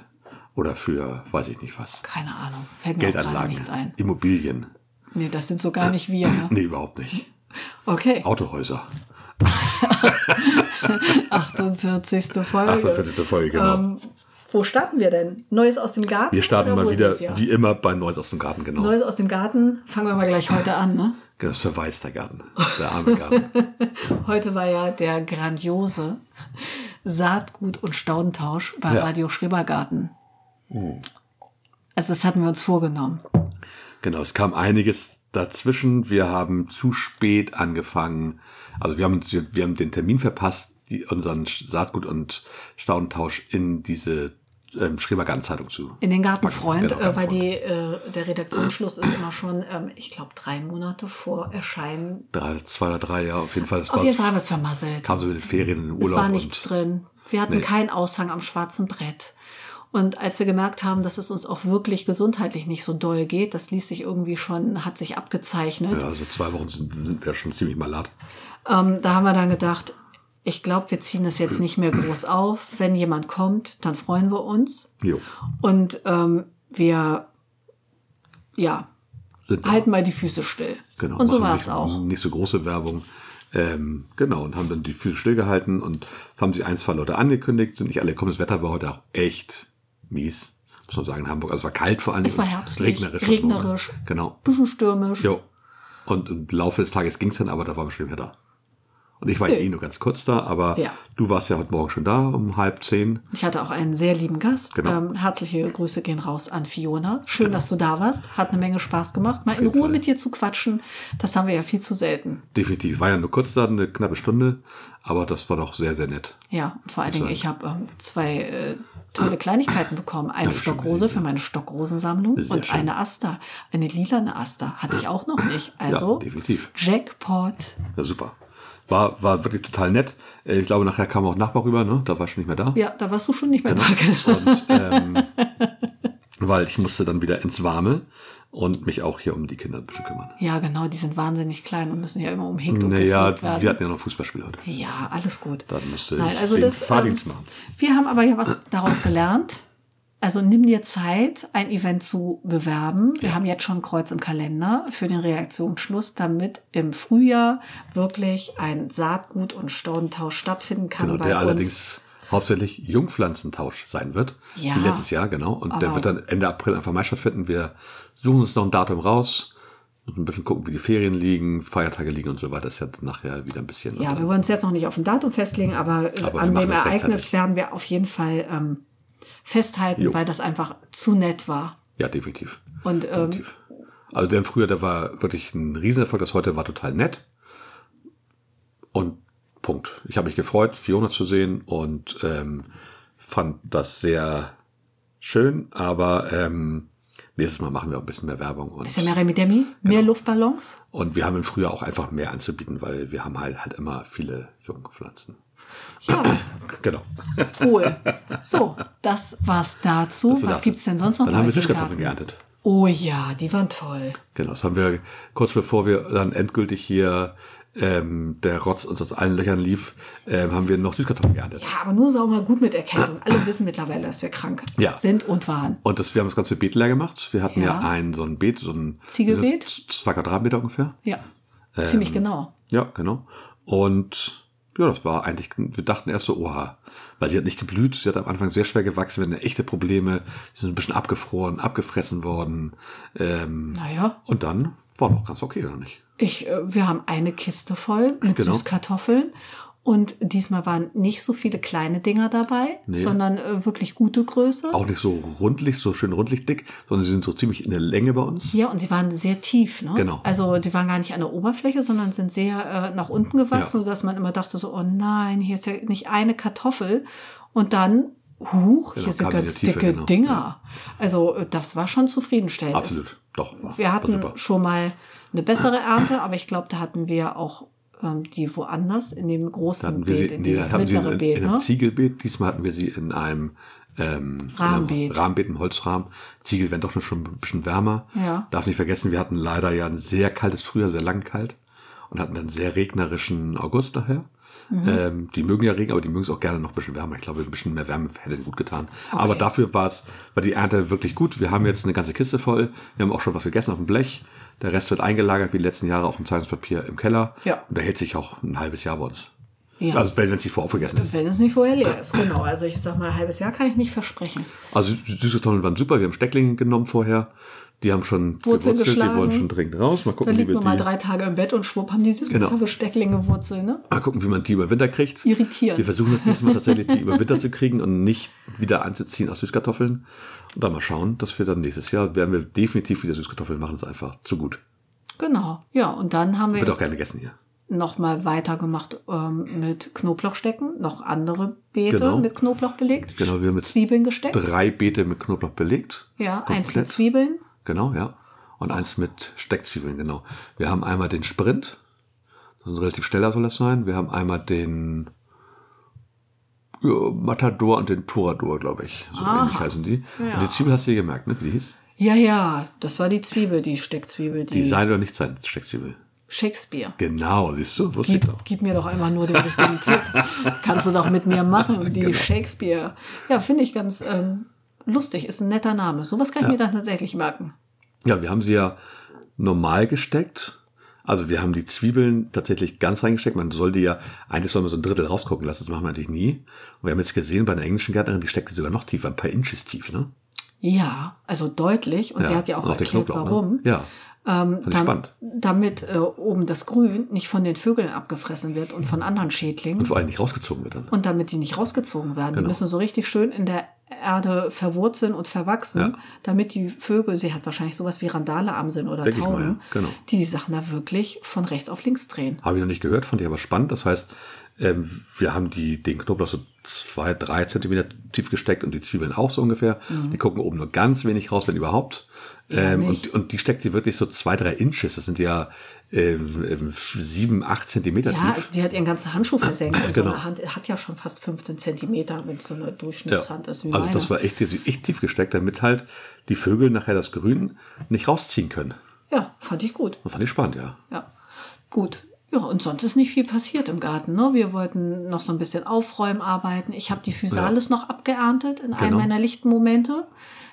A: Oder für, weiß ich nicht was.
B: Keine Ahnung. Fällt mir
A: Geldanlagen,
B: nichts ein.
A: Immobilien.
B: Nee, das sind so gar nicht wir. Ne?
A: Nee, überhaupt nicht.
B: Okay.
A: Autohäuser.
B: 48. Folge.
A: 48. Folge, genau.
B: Ähm, wo starten wir denn? Neues aus dem Garten?
A: wir starten mal wieder, wie immer, bei Neues aus dem Garten, genau.
B: Neues aus dem Garten. Fangen wir mal gleich heute an. Ne?
A: Das verweist der Garten. Der arme Garten.
B: Heute war ja der grandiose Saatgut- und Staudentausch bei
A: Ja. Oh.
B: Radio Schrebergarten. Also das hatten wir uns vorgenommen.
A: Genau, es kam einiges dazwischen. Wir haben zu spät angefangen. Also wir haben, wir haben den Termin verpasst, die, unseren Saatgut- und Staudentausch in diese ähm, Schrebergarten-Zeitung zu
B: In den Gartenfreund,
A: Genau,
B: äh, weil
A: Gartenfreund.
B: die, äh, der Redaktionsschluss ist immer schon, ähm, ich glaube, drei Monate vor Erscheinen.
A: Drei, zwei oder drei Jahre, auf jeden Fall.
B: Auf jeden Fall haben wir es vermasselt.
A: kamen sie mit den Ferien in den Urlaub.
B: Es war nichts
A: und,
B: drin. Wir hatten
A: Nee.
B: keinen Aushang am schwarzen Brett. Und als wir gemerkt haben, dass es uns auch wirklich gesundheitlich nicht so doll geht, das ließ sich irgendwie schon, hat sich abgezeichnet.
A: Ja, also zwei Wochen sind, sind wir schon ziemlich malat.
B: Ähm, da haben wir dann gedacht, ich glaube, wir ziehen es jetzt nicht mehr groß auf. Wenn jemand kommt, dann freuen wir uns.
A: Jo.
B: Und ähm, wir, ja, halten mal die Füße still.
A: Genau,
B: und so war es auch.
A: Nicht so große Werbung. Ähm, genau, und haben dann die Füße stillgehalten und haben sich ein, zwei Leute angekündigt. Sind nicht alle gekommen. Das Wetter war heute auch echt mies. Muss man sagen, in Hamburg. Also es war kalt vor allem.
B: Es war herbstlich,
A: Regnerisch. ne?
B: regnerisch.
A: Genau.
B: Bisschen stürmisch.
A: Jo. Und im Laufe des Tages ging es dann, aber da waren wir schon wieder da. Und ich war eh nur ganz kurz da, aber
B: Ja.
A: du warst ja heute Morgen schon da um halb zehn.
B: Ich hatte auch einen sehr lieben Gast.
A: Genau.
B: Ähm, herzliche Grüße gehen raus an Fiona. Schön, dass du da warst. Hat eine Menge Spaß gemacht. Mal in Ruhe
A: Fall.
B: mit dir zu quatschen, das haben wir ja viel zu selten.
A: Definitiv. War ja nur kurz da, eine knappe Stunde, aber das war doch sehr, sehr nett.
B: Ja, und vor allen Dingen, ich habe ähm, zwei äh, tolle Kleinigkeiten bekommen. Eine Stockrose für meine Stockrosensammlung
A: Sehr
B: und
A: schön.
B: eine Aster. Eine lilane Aster hatte ich auch noch nicht. Also
A: definitiv.
B: Jackpot.
A: Ja, super. War, war wirklich total nett. Äh, Ich glaube, nachher kam auch Nachbar rüber, ne? Da war schon nicht mehr da.
B: Ja, da warst du schon nicht
A: Genau.
B: mehr da.
A: Und, ähm, weil ich musste dann wieder ins Warme und mich auch hier um die Kinder ein bisschen kümmern.
B: Ja, genau, die sind wahnsinnig klein und müssen ja immer umhegt und
A: Naja,
B: werden.
A: wir hatten ja noch Fußballspiel heute.
B: Ja, alles gut.
A: Dann musste
B: Nein,
A: ich
B: also
A: den
B: das,
A: Fahrdienst
B: ähm,
A: machen.
B: Wir haben aber ja was daraus gelernt. Also nimm dir Zeit, ein Event zu bewerben. Wir haben jetzt schon ein Kreuz im Kalender für den Reaktionsschluss, damit im Frühjahr wirklich ein Saatgut- und Staudentausch stattfinden kann
A: Genau, der
B: uns.
A: allerdings hauptsächlich Jungpflanzentausch sein wird.
B: Ja.
A: Wie letztes Jahr, genau. Und der wird dann Ende April einfach mal stattfinden. Wir suchen uns noch ein Datum raus. Und ein bisschen gucken, wie die Ferien liegen, Feiertage liegen und so weiter. Das ist ja nachher wieder ein bisschen.
B: Ja, wir wollen uns jetzt noch nicht auf ein Datum festlegen, aber, äh,
A: Aber
B: an dem Ereignis werden wir auf jeden Fall ähm, festhalten,
A: Jo.
B: weil das einfach zu nett war.
A: ja, definitiv.
B: Und ähm,
A: definitiv. Also der früher, der war wirklich ein Riesenerfolg. Das heute war total nett. Und Punkt. Ich habe mich gefreut, Fiona zu sehen und ähm, fand das sehr schön, aber ähm, nächstes Mal machen wir auch ein bisschen mehr Werbung. Und,
B: ist ja mehr Remi Demi, mehr
A: Genau.
B: Luftballons.
A: und wir haben im Frühjahr auch einfach mehr anzubieten, weil wir haben halt, halt immer viele Jungpflanzen.
B: Ja,
A: Genau.
B: cool. So, das war's dazu.
A: Das war
B: Was
A: das.
B: gibt's denn sonst noch?
A: Dann haben wir
B: Garten?
A: geerntet.
B: Oh ja, die waren toll.
A: Genau, das haben wir kurz bevor wir dann endgültig hier ähm, der Rotz uns aus allen Löchern lief, ähm, haben wir noch Süßkartoffeln geerntet.
B: Ja, aber nur sauber gut mit Erkältung. Alle wissen mittlerweile, dass wir krank
A: Ja.
B: sind und waren.
A: Und das, wir haben das ganze Beet leer gemacht. Wir hatten ja,
B: Ja.
A: ein so ein Beet, so ein
B: Ziegelbeet?
A: zwei Quadratmeter ungefähr.
B: Ja,
A: Ähm,
B: ziemlich genau.
A: Ja, genau. Und ja, das war eigentlich, wir dachten erst so, oha, weil sie hat nicht geblüht, sie hat am Anfang sehr schwer gewachsen, wir hatten echte Probleme, sie sind ein bisschen abgefroren, abgefressen worden. Ähm,
B: Naja,
A: und dann war noch ganz okay, oder nicht?
B: ich, äh, wir haben eine Kiste voll mit
A: Genau.
B: Süßkartoffeln. Und diesmal waren nicht so viele kleine Dinger dabei, sondern äh, wirklich gute Größe.
A: Auch nicht so rundlich, so schön rundlich dick, sondern sie sind so ziemlich in der Länge bei uns.
B: Ja, und sie waren sehr tief, ne?
A: Genau.
B: Also die waren gar nicht an der Oberfläche, sondern sind sehr äh, nach unten gewachsen,
A: Ja.
B: sodass man immer dachte so, oh nein, hier ist ja nicht eine Kartoffel. Und dann, huch,
A: Genau,
B: hier sind ganz
A: Tiefe,
B: dicke
A: genau.
B: Dinger. Also äh, das war schon zufriedenstellend.
A: Absolut, doch. War,
B: Wir hatten schon mal eine bessere Ernte, aber ich glaube, da hatten wir auch die woanders in dem großen
A: wir sie,
B: Beet, in
A: nee,
B: dieses
A: hatten sie in,
B: mittlere Beet,
A: in einem
B: ne?
A: Ziegelbeet. Diesmal hatten wir sie in einem ähm,
B: Rahmenbeet.
A: Rahmenbeet, im Holzrahmen. Ziegel werden doch schon ein bisschen wärmer.
B: Ja.
A: Darf nicht vergessen, wir hatten leider ja ein sehr kaltes Frühjahr, sehr lang kalt und hatten dann sehr regnerischen August nachher.
B: Mhm.
A: Ähm, die mögen ja Regen, aber die mögen es auch gerne noch ein bisschen wärmer. Ich glaube, ein bisschen mehr Wärme hätte gut getan. Aber dafür war es, war die Ernte wirklich gut. Wir haben jetzt eine ganze Kiste voll. Wir haben auch schon was gegessen auf dem Blech. Der Rest wird eingelagert, wie die letzten Jahre auch im Zeitungspapier im Keller.
B: Ja.
A: Und der hält sich auch ein halbes Jahr bei uns.
B: Ja.
A: Also wenn es nicht vorher aufgegessen ist.
B: Wenn es nicht vorher leer ist, genau. Also ich sag mal, ein halbes Jahr kann ich nicht versprechen.
A: Also Süßkartoffeln waren super. Wir haben Stecklinge genommen vorher. Die haben schon
B: Wurzel
A: gewurzelt, die
B: geschlagen.
A: wollen schon dringend raus. Mal gucken, wie
B: liegt
A: wir
B: man mal
A: die,
B: drei Tage im Bett und schwupp haben die Süßkartoffelstecklinge Wurzel, ne?
A: mal gucken, wie man die über Winter kriegt.
B: Irritierend.
A: Wir versuchen das diesmal tatsächlich, die über Winter zu kriegen und nicht wieder anzuziehen aus Süßkartoffeln. Und dann mal schauen, dass wir dann nächstes Jahr werden wir definitiv wieder Süßkartoffeln machen. Das ist einfach zu gut.
B: Genau. Ja, und dann haben wir
A: Wird auch gerne gegessen hier.
B: noch mal weitergemacht ähm, mit Knoblauchstecken, noch andere Beete
A: Genau.
B: mit Knoblauch belegt,
A: Genau, wir haben jetzt
B: Zwiebeln gesteckt.
A: Drei Beete mit Knoblauch belegt.
B: Ja, eins
A: Komplett.
B: mit Zwiebeln.
A: Genau, ja. Und eins mit Steckzwiebeln, genau. Wir haben einmal den Sprint. Das ist ein relativ schneller soll das sein. Wir haben einmal den ja, Matador und den Torador, glaube ich. So ähnlich heißen die.
B: Ja.
A: Und die Zwiebel hast du dir gemerkt, ne? Wie die hieß?
B: Ja, ja, das war die Zwiebel, die Steckzwiebel, die,
A: Die sein oder nicht sein Steckzwiebel.
B: Shakespeare.
A: Genau, siehst du? Wusste ich
B: Gib,
A: doch.
B: gib mir doch einmal nur den richtigen Tipp. Kannst du doch mit mir machen, die
A: Genau.
B: Shakespeare. Ja, finde ich ganz ähm, lustig, ist ein netter Name. Sowas kann ich mir dann tatsächlich merken.
A: Ja, wir haben sie ja normal gesteckt. Also wir haben die Zwiebeln tatsächlich ganz reingesteckt. Man soll die ja, eigentlich soll man so ein Drittel rausgucken lassen. Das machen wir natürlich nie. Und wir haben jetzt gesehen, bei einer englischen Gärtnerin, die steckt sogar noch tiefer, ein paar Inches tief, ne?
B: Ja, also deutlich. Und sie hat ja auch
A: den
B: erklärt,
A: Knoblauch,
B: warum.
A: Ne? Ja.
B: Ähm, dam-. Damit äh, oben das Grün nicht von den Vögeln abgefressen wird und von anderen Schädlingen.
A: Und vor allem nicht rausgezogen wird dann.
B: Und damit die nicht rausgezogen werden. Die
A: Genau.
B: müssen so richtig schön in der Erde verwurzeln und verwachsen,
A: Ja.
B: damit die Vögel, sie hat wahrscheinlich sowas wie Randale am Sinn oder
A: Denk ich mal,
B: Tauben,
A: ja. Genau.
B: die die Sachen da wirklich von rechts auf links drehen.
A: Habe ich noch nicht gehört, fand ich aber spannend. Das heißt, ähm, wir haben die, den Knoblauch so zwei, drei Zentimeter tief gesteckt und die Zwiebeln auch so ungefähr. Die gucken oben nur ganz wenig raus, wenn überhaupt. Ähm, und, und die steckt sie wirklich so zwei, drei Inches. Das sind ja sieben, acht Zentimeter
B: Ja,
A: tief.
B: also die hat ihren ganzen Handschuh versenkt. Und so
A: Genau.
B: eine Hand hat ja schon fast 15 Zentimeter, wenn es so eine
A: Ja.
B: Durchschnittshand ist wie
A: Also
B: meine.
A: das war echt, echt tief gesteckt, damit halt die Vögel nachher das Grün nicht rausziehen können.
B: ja, fand ich gut.
A: Das fand ich spannend, ja.
B: Ja, gut. Ja, und sonst ist nicht viel passiert im Garten. Ne? Wir wollten noch so ein bisschen aufräumen, arbeiten. Ich habe die Physalis noch abgeerntet in einem
A: Genau.
B: meiner lichten Momente.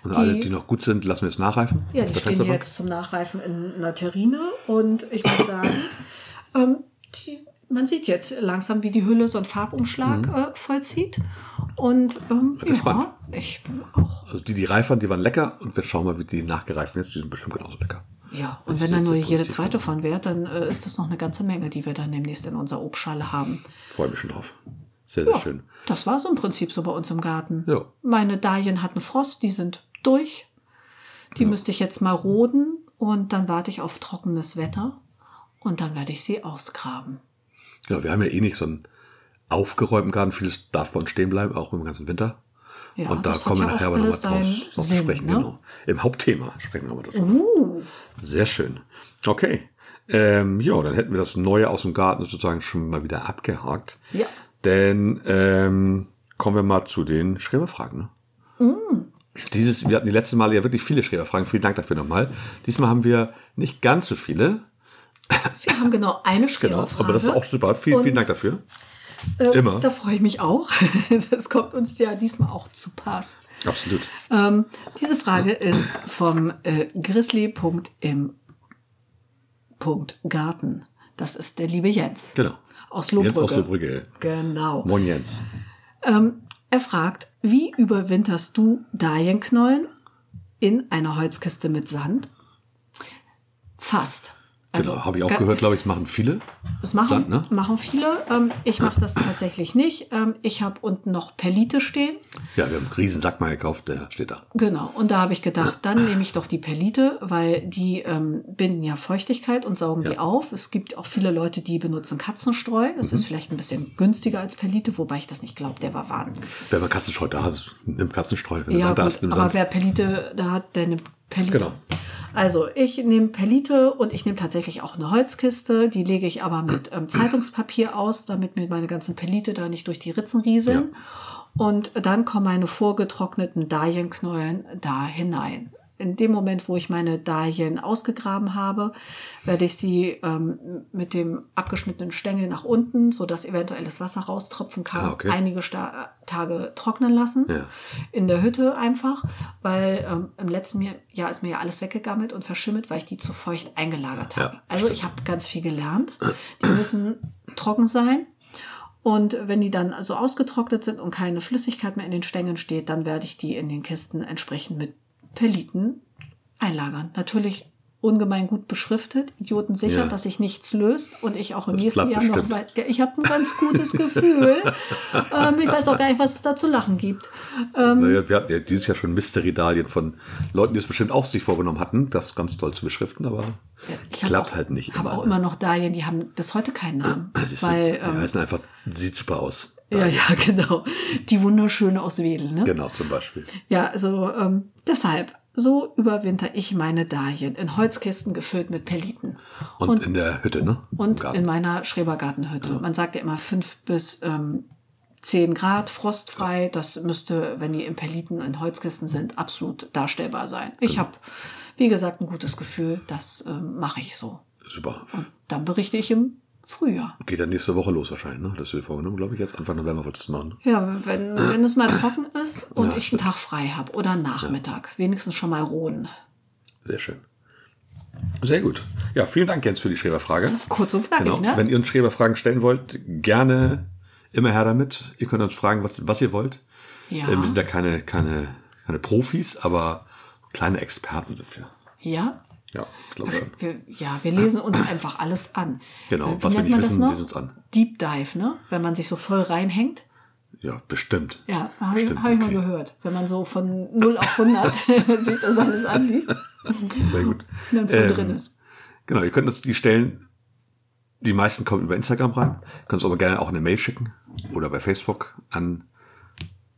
A: Und alle, die noch gut sind, lassen wir jetzt nachreifen.
B: Ja, die stehen jetzt zum Nachreifen in einer Terrine und ich muss sagen, ähm, die, man sieht jetzt langsam, wie die Hülle so einen Farbumschlag äh, vollzieht. Und ähm, ja,
A: gespannt.
B: ich bin auch.
A: Also die, die reif waren, die waren lecker und wir schauen mal, wie die nachgereift sind. Die sind bestimmt genauso lecker.
B: Ja, und
A: Ich
B: wenn dann nur jede zweite von wäre, dann äh, ist das noch eine ganze Menge, die wir dann demnächst in unserer Obstschale haben.
A: Freue mich schon drauf. Sehr, sehr
B: Ja,
A: schön.
B: das war so im Prinzip so bei uns im Garten.
A: Ja.
B: Meine Dahlien hatten Frost, die sind durch. Die müsste ich jetzt mal roden und dann warte ich auf trockenes Wetter und dann werde ich sie ausgraben.
A: Genau, wir haben ja eh nicht so einen aufgeräumten Garten. Vieles darf bei uns stehen bleiben, auch im ganzen Winter.
B: Ja,
A: und da kommen wir
B: ja
A: nachher aber nochmal drauf, drauf
B: Sinn,
A: sprechen.
B: ne?
A: Genau. Im Hauptthema sprechen wir aber dazu.
B: Uh,
A: Sehr schön. Okay. Ähm, ja, dann hätten wir das Neue aus dem Garten sozusagen schon mal wieder abgehakt.
B: Ja.
A: Denn ähm, kommen wir mal zu den Schreberfragen. Ne?
B: Mm.
A: Dieses, wir hatten die letzten Male ja wirklich viele Schreberfragen. Vielen Dank dafür nochmal. Diesmal haben wir nicht ganz so viele.
B: wir haben genau eine
A: Genau.
B: Schreberfrage.
A: Aber das ist auch super. Vielen,
B: Und,
A: vielen Dank dafür.
B: äh,
A: immer.
B: Da freue ich mich auch. Das kommt uns ja diesmal auch zu Pass.
A: Absolut.
B: Ähm, diese Frage ist vom äh, grizzly.im Garten. Das ist der liebe Jens.
A: Genau.
B: Aus
A: Jens
B: Lohbrügge.
A: aus Lohbrügge.
B: Genau.
A: Moin Jens.
B: Er fragt, wie überwinterst du Dahlienknollen in einer Holzkiste mit Sand? Fast.
A: Genau, habe ich auch gehört, glaube ich, machen viele.
B: Das machen,
A: Sand, ne?
B: machen viele. Ähm, ich mache das tatsächlich nicht. Ähm, ich habe unten noch Perlite stehen.
A: Ja, wir haben einen riesen Sack mal gekauft, der steht da.
B: Genau, und da habe ich gedacht, dann nehme ich doch die Perlite, weil die ähm, binden ja Feuchtigkeit und saugen die auf. Es gibt auch viele Leute, die benutzen Katzenstreu. Das
A: Mhm.
B: ist vielleicht ein bisschen günstiger als Perlite, wobei ich das nicht glaube, der war warm.
A: Wenn man Katzenstreu da ist, nimm Katzenstreu. Wenn du
B: Ja,
A: Sand da
B: gut,
A: hast, nimm
B: aber
A: Sand.
B: wer Perlite da hat, der nimmt Perlite.
A: Genau.
B: Also ich nehme Perlite und ich nehme tatsächlich auch eine Holzkiste. Die lege ich aber mit ähm, Zeitungspapier aus, damit mir meine ganzen Perlite da nicht durch die Ritzen rieseln. Und dann kommen meine vorgetrockneten Dahlienknollen da hinein. In dem Moment, wo ich meine Dahlien ausgegraben habe, werde ich sie ähm, mit dem abgeschnittenen Stängel nach unten, sodass eventuelles Wasser raustropfen kann,
A: Ah, okay.
B: einige Sta Tage trocknen lassen.
A: Ja.
B: In der Hütte einfach, weil ähm, im letzten Jahr ist mir ja alles weggegammelt und verschimmelt, weil ich die zu feucht eingelagert habe.
A: Ja,
B: also ich habe ganz viel gelernt. Die müssen trocken sein. Und wenn die dann so ausgetrocknet sind und keine Flüssigkeit mehr in den Stängeln steht, dann werde ich die in den Kisten entsprechend mit Perliten einlagern. Natürlich ungemein gut beschriftet, Idioten sicher,
A: Ja.
B: dass sich nichts löst und ich auch im
A: Das
B: nächsten Jahr noch
A: bestimmt.
B: weit. Ja, ich habe ein ganz gutes Gefühl. ähm, ich weiß auch gar nicht, was es da zu lachen gibt. Ähm,
A: Naja, wir hatten ja dieses Jahr schon Mysteridalien von Leuten, die es bestimmt auch sich vorgenommen hatten, das ganz toll zu beschriften, aber klappt
B: auch,
A: halt nicht.
B: habe
A: immer,
B: auch
A: ne?
B: immer noch Dahlien, die haben bis heute keinen Namen.
A: Siehst du,
B: weil,
A: die
B: ähm,
A: heißen einfach, sieht super aus.
B: Ja, ja, genau. Die wunderschöne aus Wedel, ne?
A: Genau, zum Beispiel.
B: Ja, also ähm, deshalb, so überwinter ich meine Dahlien in Holzkisten gefüllt mit Perliten.
A: Und, in der Hütte, ne?
B: Und in meiner Schrebergartenhütte. Man sagt ja immer fünf bis ähm, 10 Grad frostfrei. Das müsste, wenn die in Perliten in Holzkisten sind, absolut darstellbar sein. Ich
A: Genau.
B: habe, wie gesagt, ein gutes Gefühl. Das ähm, mache ich so.
A: Super.
B: Dann berichte ich im Frühjahr.
A: Geht ja nächste Woche los wahrscheinlich, ne? Das ist dir vorgenommen, glaube ich, jetzt. Anfang November wolltest du machen.
B: Ja, wenn, wenn es mal trocken ist und
A: Ja,
B: ich einen Tag frei habe oder einen Nachmittag. Wenigstens schon mal roden.
A: Sehr schön. Sehr gut. Ja, vielen Dank, Jens, für die Schreberfrage.
B: Kurz und knackig,
A: Genau.
B: ne?
A: Wenn ihr uns Schreberfragen stellen wollt, gerne immer her damit. Ihr könnt uns fragen, was, was ihr wollt.
B: Ja.
A: Äh, Wir sind ja keine, keine, keine Profis, aber kleine Experten sind wir.
B: ja.
A: Ja, ich glaube schon.
B: Wir, ja, wir lesen uns einfach alles an.
A: Genau,
B: Äh, Wie
A: was wir
B: nennt
A: nicht
B: man das
A: wissen,
B: noch?
A: lesen uns an.
B: Deep Dive, ne? Wenn man sich so voll reinhängt.
A: Ja, bestimmt.
B: Ja, habe ich, hab ich mal
A: okay.
B: gehört. Wenn man so von 0 auf 100 sich das alles anliest
A: Sehr gut.
B: und dann voll
A: Ähm,
B: drin ist.
A: Genau, ihr könnt uns die stellen. Die meisten kommen über Instagram rein. Ihr könnt uns aber gerne auch eine Mail schicken oder bei Facebook an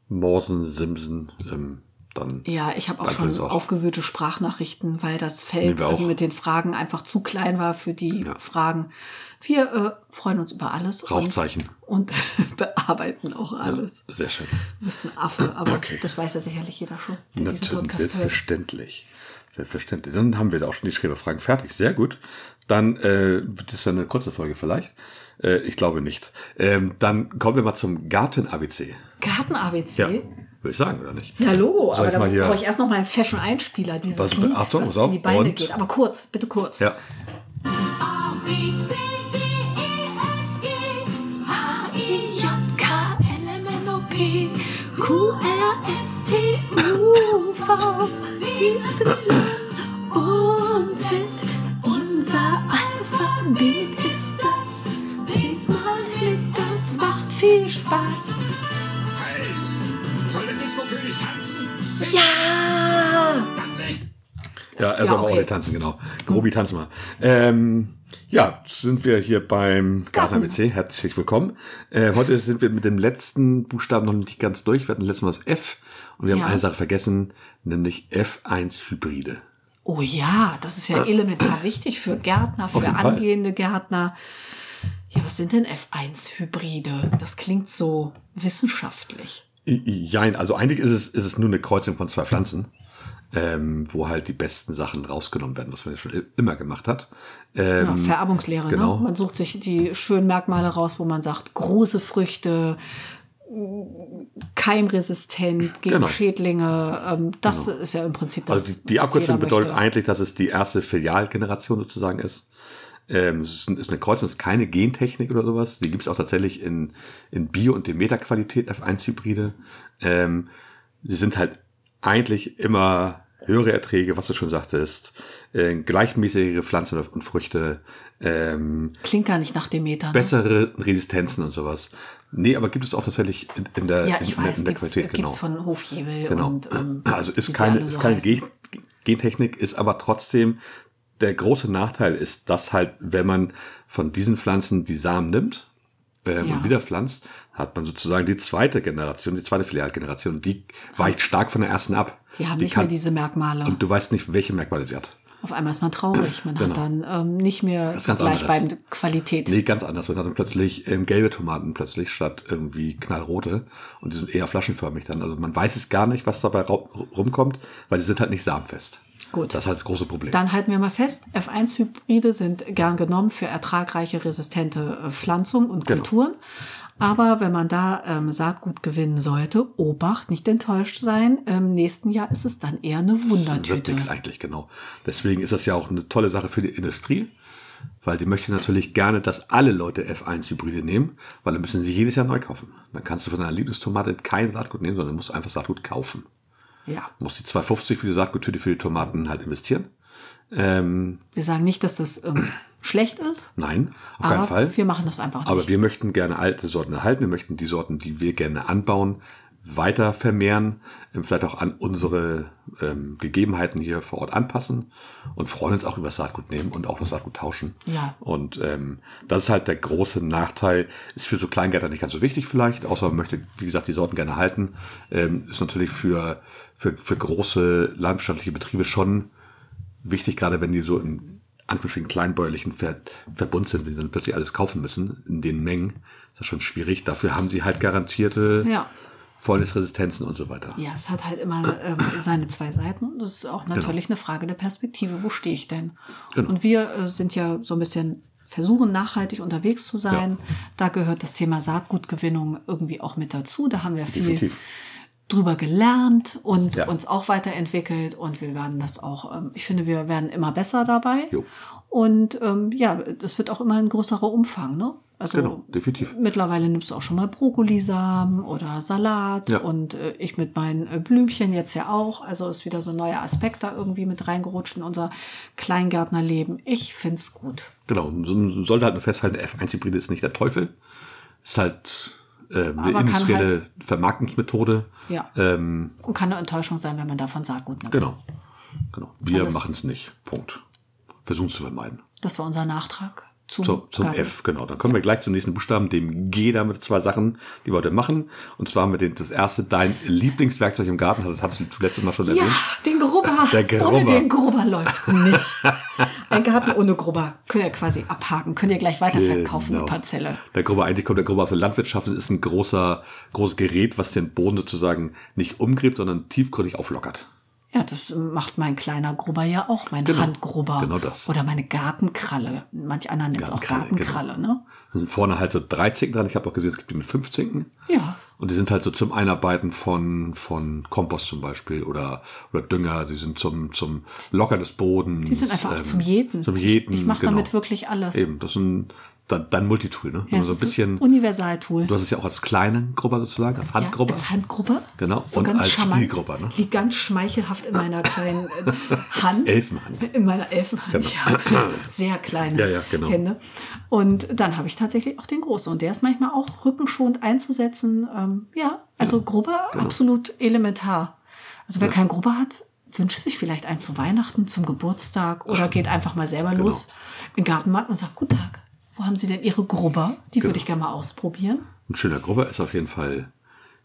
A: Morsen Simsen. Ähm, dann
B: Ja, ich habe auch schon
A: es auch.
B: aufgewühlte Sprachnachrichten, weil das Feld mit den Fragen einfach zu klein war für die
A: Ja.
B: Fragen. Wir äh, freuen uns über alles
A: Rauchzeichen.
B: und, und bearbeiten auch alles.
A: Sehr schön.
B: Du bist ein Affe, aber
A: Okay.
B: das weiß ja sicherlich jeder schon,
A: Natürlich,
B: Podcast hört.
A: selbstverständlich. Selbstverständlich. Dann haben wir da auch schon die Schreberfragen fertig. Sehr gut. Dann äh, wird das dann eine kurze Folge vielleicht. Äh, ich glaube nicht. Ähm, dann kommen wir mal zum Garten-ABC.
B: Garten-ABC?
A: Ja, würde ich sagen, oder nicht?
B: Ja, Logo,
A: Soll
B: aber
A: ich
B: da brauche ich erst noch mal einen Fashion-Einspieler, dieses
A: Was-
B: Lied,
A: Achtung,
B: was
A: auf,
B: in die Beine
A: und-
B: geht. Aber kurz, bitte kurz.
A: Ja.
C: A, B, C, D, E, F, G,
B: H, I, J, K, L, M, N, O, P, Q, R, S, T, U, V, W, und Z. Unser Alphabet ist das. Seht mal das macht viel Spaß. Ja!
A: Ja, er soll
B: Ja,
A: aber auch
B: okay.
A: nicht tanzen, genau. Grobi, tanz mal. Ähm, ja, sind wir hier beim Gartner ABC. Herzlich willkommen. Äh, heute sind wir mit dem letzten Buchstaben noch nicht ganz durch. Wir hatten letztes Mal das F und wir
B: Ja.
A: haben eine Sache vergessen, nämlich F1 Hybride.
B: Oh ja, das ist ja elementar wichtig für Gärtner, für
A: jeden Fall.
B: angehende Gärtner. Ja, was sind denn F1-Hybride? Das klingt so wissenschaftlich.
A: Jein, also eigentlich ist es, ist es nur eine Kreuzung von zwei Pflanzen, ähm, wo halt die besten Sachen rausgenommen werden, was man ja schon immer gemacht hat. Ähm,
B: Ja, Vererbungslehre,
A: genau.
B: ne? Man sucht sich die schönen Merkmale raus, wo man sagt, große Früchte, keimresistent gegen
A: Genau.
B: Schädlinge. Ähm, das ist ja im Prinzip das.
A: Also die, die Abkürzung bedeutet
B: möchte.
A: eigentlich, dass es die erste Filialgeneration sozusagen ist. Ähm, es ist, ist eine Kreuzung, es ist keine Gentechnik oder sowas. Die gibt es auch tatsächlich in, in Bio- und Demeter-Qualität F1-Hybride. Ähm, sie sind halt eigentlich immer höhere Erträge, was du schon sagtest, äh, gleichmäßigere Pflanzen und Früchte, ähm,
B: Klingt gar nicht nach Demeter. Ne?
A: bessere Resistenzen und sowas. Nee, aber gibt es auch tatsächlich in, in der,
B: Ja, ich
A: in,
B: weiß,
A: in der
B: gibt's,
A: Qualität, genau.
B: gibt's von Hofjebel
A: Genau.
B: und ähm,
A: also ist keine, ist
B: so
A: keine. Gen Gentechnik, ist aber trotzdem der große Nachteil ist, dass halt, wenn man von diesen Pflanzen die Samen nimmt ähm,
B: Ja.
A: und wieder pflanzt, hat man sozusagen die zweite Generation, die zweite Filialgeneration, die weicht stark von der ersten ab.
B: Die haben nicht mehr diese Merkmale.
A: Und du weißt nicht, welche Merkmale sie hat.
B: Auf einmal ist man traurig. Man
A: Genau.
B: hat dann ähm, nicht mehr gleichbleibende Qualität.
A: Nee, ganz anders. Man hat dann plötzlich ähm, gelbe Tomaten plötzlich statt irgendwie knallrote. Und die sind eher flaschenförmig dann. Also man weiß es gar nicht, was dabei rumkommt, weil die sind halt nicht samenfest.
B: Gut.
A: Das ist halt das große Problem.
B: Dann halten wir mal fest, F1-Hybride sind gern genommen für ertragreiche, resistente äh, Pflanzungen und
A: Genau.
B: Kulturen. Aber wenn man da ähm, Saatgut gewinnen sollte, Obacht, nicht enttäuscht sein, im nächsten Jahr ist es dann eher eine
A: wird
B: Wundertüte.
A: nichts eigentlich, genau. Deswegen ist das ja auch eine tolle Sache für die Industrie, weil die möchte natürlich gerne, dass alle Leute F1-Hybride nehmen, weil dann müssen sie jedes Jahr neu kaufen. Dann kannst du von deiner Lieblingstomate kein Saatgut nehmen, sondern musst einfach Saatgut kaufen.
B: Ja,
A: Du musst die 2,50 für die Saatguttüte für die Tomaten halt investieren. Ähm,
B: wir sagen nicht, dass das ähm, schlecht ist,
A: nein, auf keinen Fall.
B: wir machen das einfach nicht.
A: Aber wir möchten gerne alte Sorten erhalten. Wir möchten die Sorten, die wir gerne anbauen, weiter vermehren, ähm, vielleicht auch an unsere ähm, Gegebenheiten hier vor Ort anpassen und freuen uns auch über das Saatgut nehmen und auch das Saatgut tauschen.
B: Ja.
A: Und ähm, das ist halt der große Nachteil. Ist für so Kleingärtner nicht ganz so wichtig vielleicht, außer man möchte, wie gesagt, die Sorten gerne halten. Ähm, ist natürlich für, für, für große landwirtschaftliche Betriebe schon wichtig, gerade wenn die so im Anführungsstrichen kleinbäuerlichen Ver Verbund sind, die dann plötzlich alles kaufen müssen, in den Mengen, ist das schon schwierig. Dafür haben sie halt garantierte
B: Ja.
A: Fäulnisresistenzen und so weiter.
B: Ja, es hat halt immer ähm, seine zwei Seiten. Das ist auch natürlich eine Frage der Perspektive. Wo stehe ich denn?
A: Genau.
B: Und wir äh, sind ja so ein bisschen versuchen, nachhaltig unterwegs zu sein. Da gehört das Thema Saatgutgewinnung irgendwie auch mit dazu. Da haben wir viel
A: Definitiv.
B: Drüber gelernt und
A: Ja.
B: uns auch weiterentwickelt. Und wir werden das auch, ähm, ich finde, wir werden immer besser dabei.
A: Jo.
B: Und ähm, ja, das wird auch immer ein größerer Umfang, ne? Also
A: Genau, definitiv.
B: Mittlerweile nimmst du auch schon mal Brokkolisamen oder Salat
A: Ja.
B: und äh, ich mit meinen äh, Blümchen jetzt ja auch. Also ist wieder so ein neuer Aspekt da irgendwie mit reingerutscht in unser Kleingärtnerleben. Ich find's gut.
A: Genau, so- sollte halt nur festhalten, der F1-Hybride ist nicht der Teufel. Ist halt ähm, eine industrielle Vermarktungsmethode.
B: Ja.
A: Ähm,
B: Und kann eine Enttäuschung sein, wenn man davon Saatgut nimmt.
A: genau. genau. Wir machen es nicht. Punkt. Versuchen es zu vermeiden.
B: Das war unser Nachtrag zum,
A: Zum, zum. F, genau. Dann kommen wir gleich zum nächsten Buchstaben, dem G, da mit zwei Sachen, die wir heute machen. Und zwar mit den, das erste, dein Lieblingswerkzeug im Garten, das hattest du letztes Mal schon
B: Ja,
A: erwähnt.
B: den Grubber.
A: Der Grubber.
B: Ohne den Grubber läuft nichts. Ein Garten ohne Grubber könnt ihr quasi abhaken, könnt ihr gleich weiterverkaufen,
A: Genau.
B: die Parzelle.
A: Der Grubber, eigentlich kommt der Grubber aus der Landwirtschaft und ist ein großer, großes Gerät, was den Boden sozusagen nicht umgräbt, sondern tiefgründig auflockert.
B: Ja, das macht mein kleiner Grubber ja auch, mein
A: Genau,
B: Handgrubber.
A: genau das.
B: Oder meine Gartenkralle. Manch einer nennt es auch
A: Gartenkralle,
B: Gartenkralle, ne?
A: Da sind vorne halt so 13 dran. Ich habe auch gesehen, es gibt die mit 15.
B: Ja.
A: Und die sind halt so zum Einarbeiten von, von Kompost zum Beispiel oder, oder Dünger. Die sind zum, zum Locker des Bodens.
B: Die sind einfach auch
A: ähm,
B: zum Jäten.
A: Zum Jäten.
B: Ich, ich mache
A: genau.
B: damit wirklich alles.
A: Eben, das ein, dein, dein Multitool, ne?
B: Ja,
A: so ein bisschen,
B: Universaltool.
A: du hast es ja auch als kleinen Grubber sozusagen, als
B: Ja,
A: Handgrubber.
B: als Handgrubber.
A: Genau,
B: So
A: und
B: ganz
A: als
B: charmant.
A: Stielgrubber, ne?
B: Liegt ganz schmeichelhaft in meiner kleinen äh, Hand.
A: Elfenhand.
B: In meiner Elfenhand, ja. Sehr kleine
A: Ja, ja, genau.
B: Hände. Und dann habe ich tatsächlich auch den großen. Und der ist manchmal auch rückenschonend einzusetzen. Ähm, ja, also Grubber
A: Genau.
B: absolut elementar. Also wer keinen Grubber hat, wünscht sich vielleicht einen zu Weihnachten, zum Geburtstag oder geht einfach mal selber
A: Genau.
B: los in den Gartenmarkt und sagt, Guten Tag, wo haben Sie denn Ihre Grubber? Die
A: Genau.
B: würde ich gerne mal ausprobieren.
A: Ein schöner Grubber ist auf jeden Fall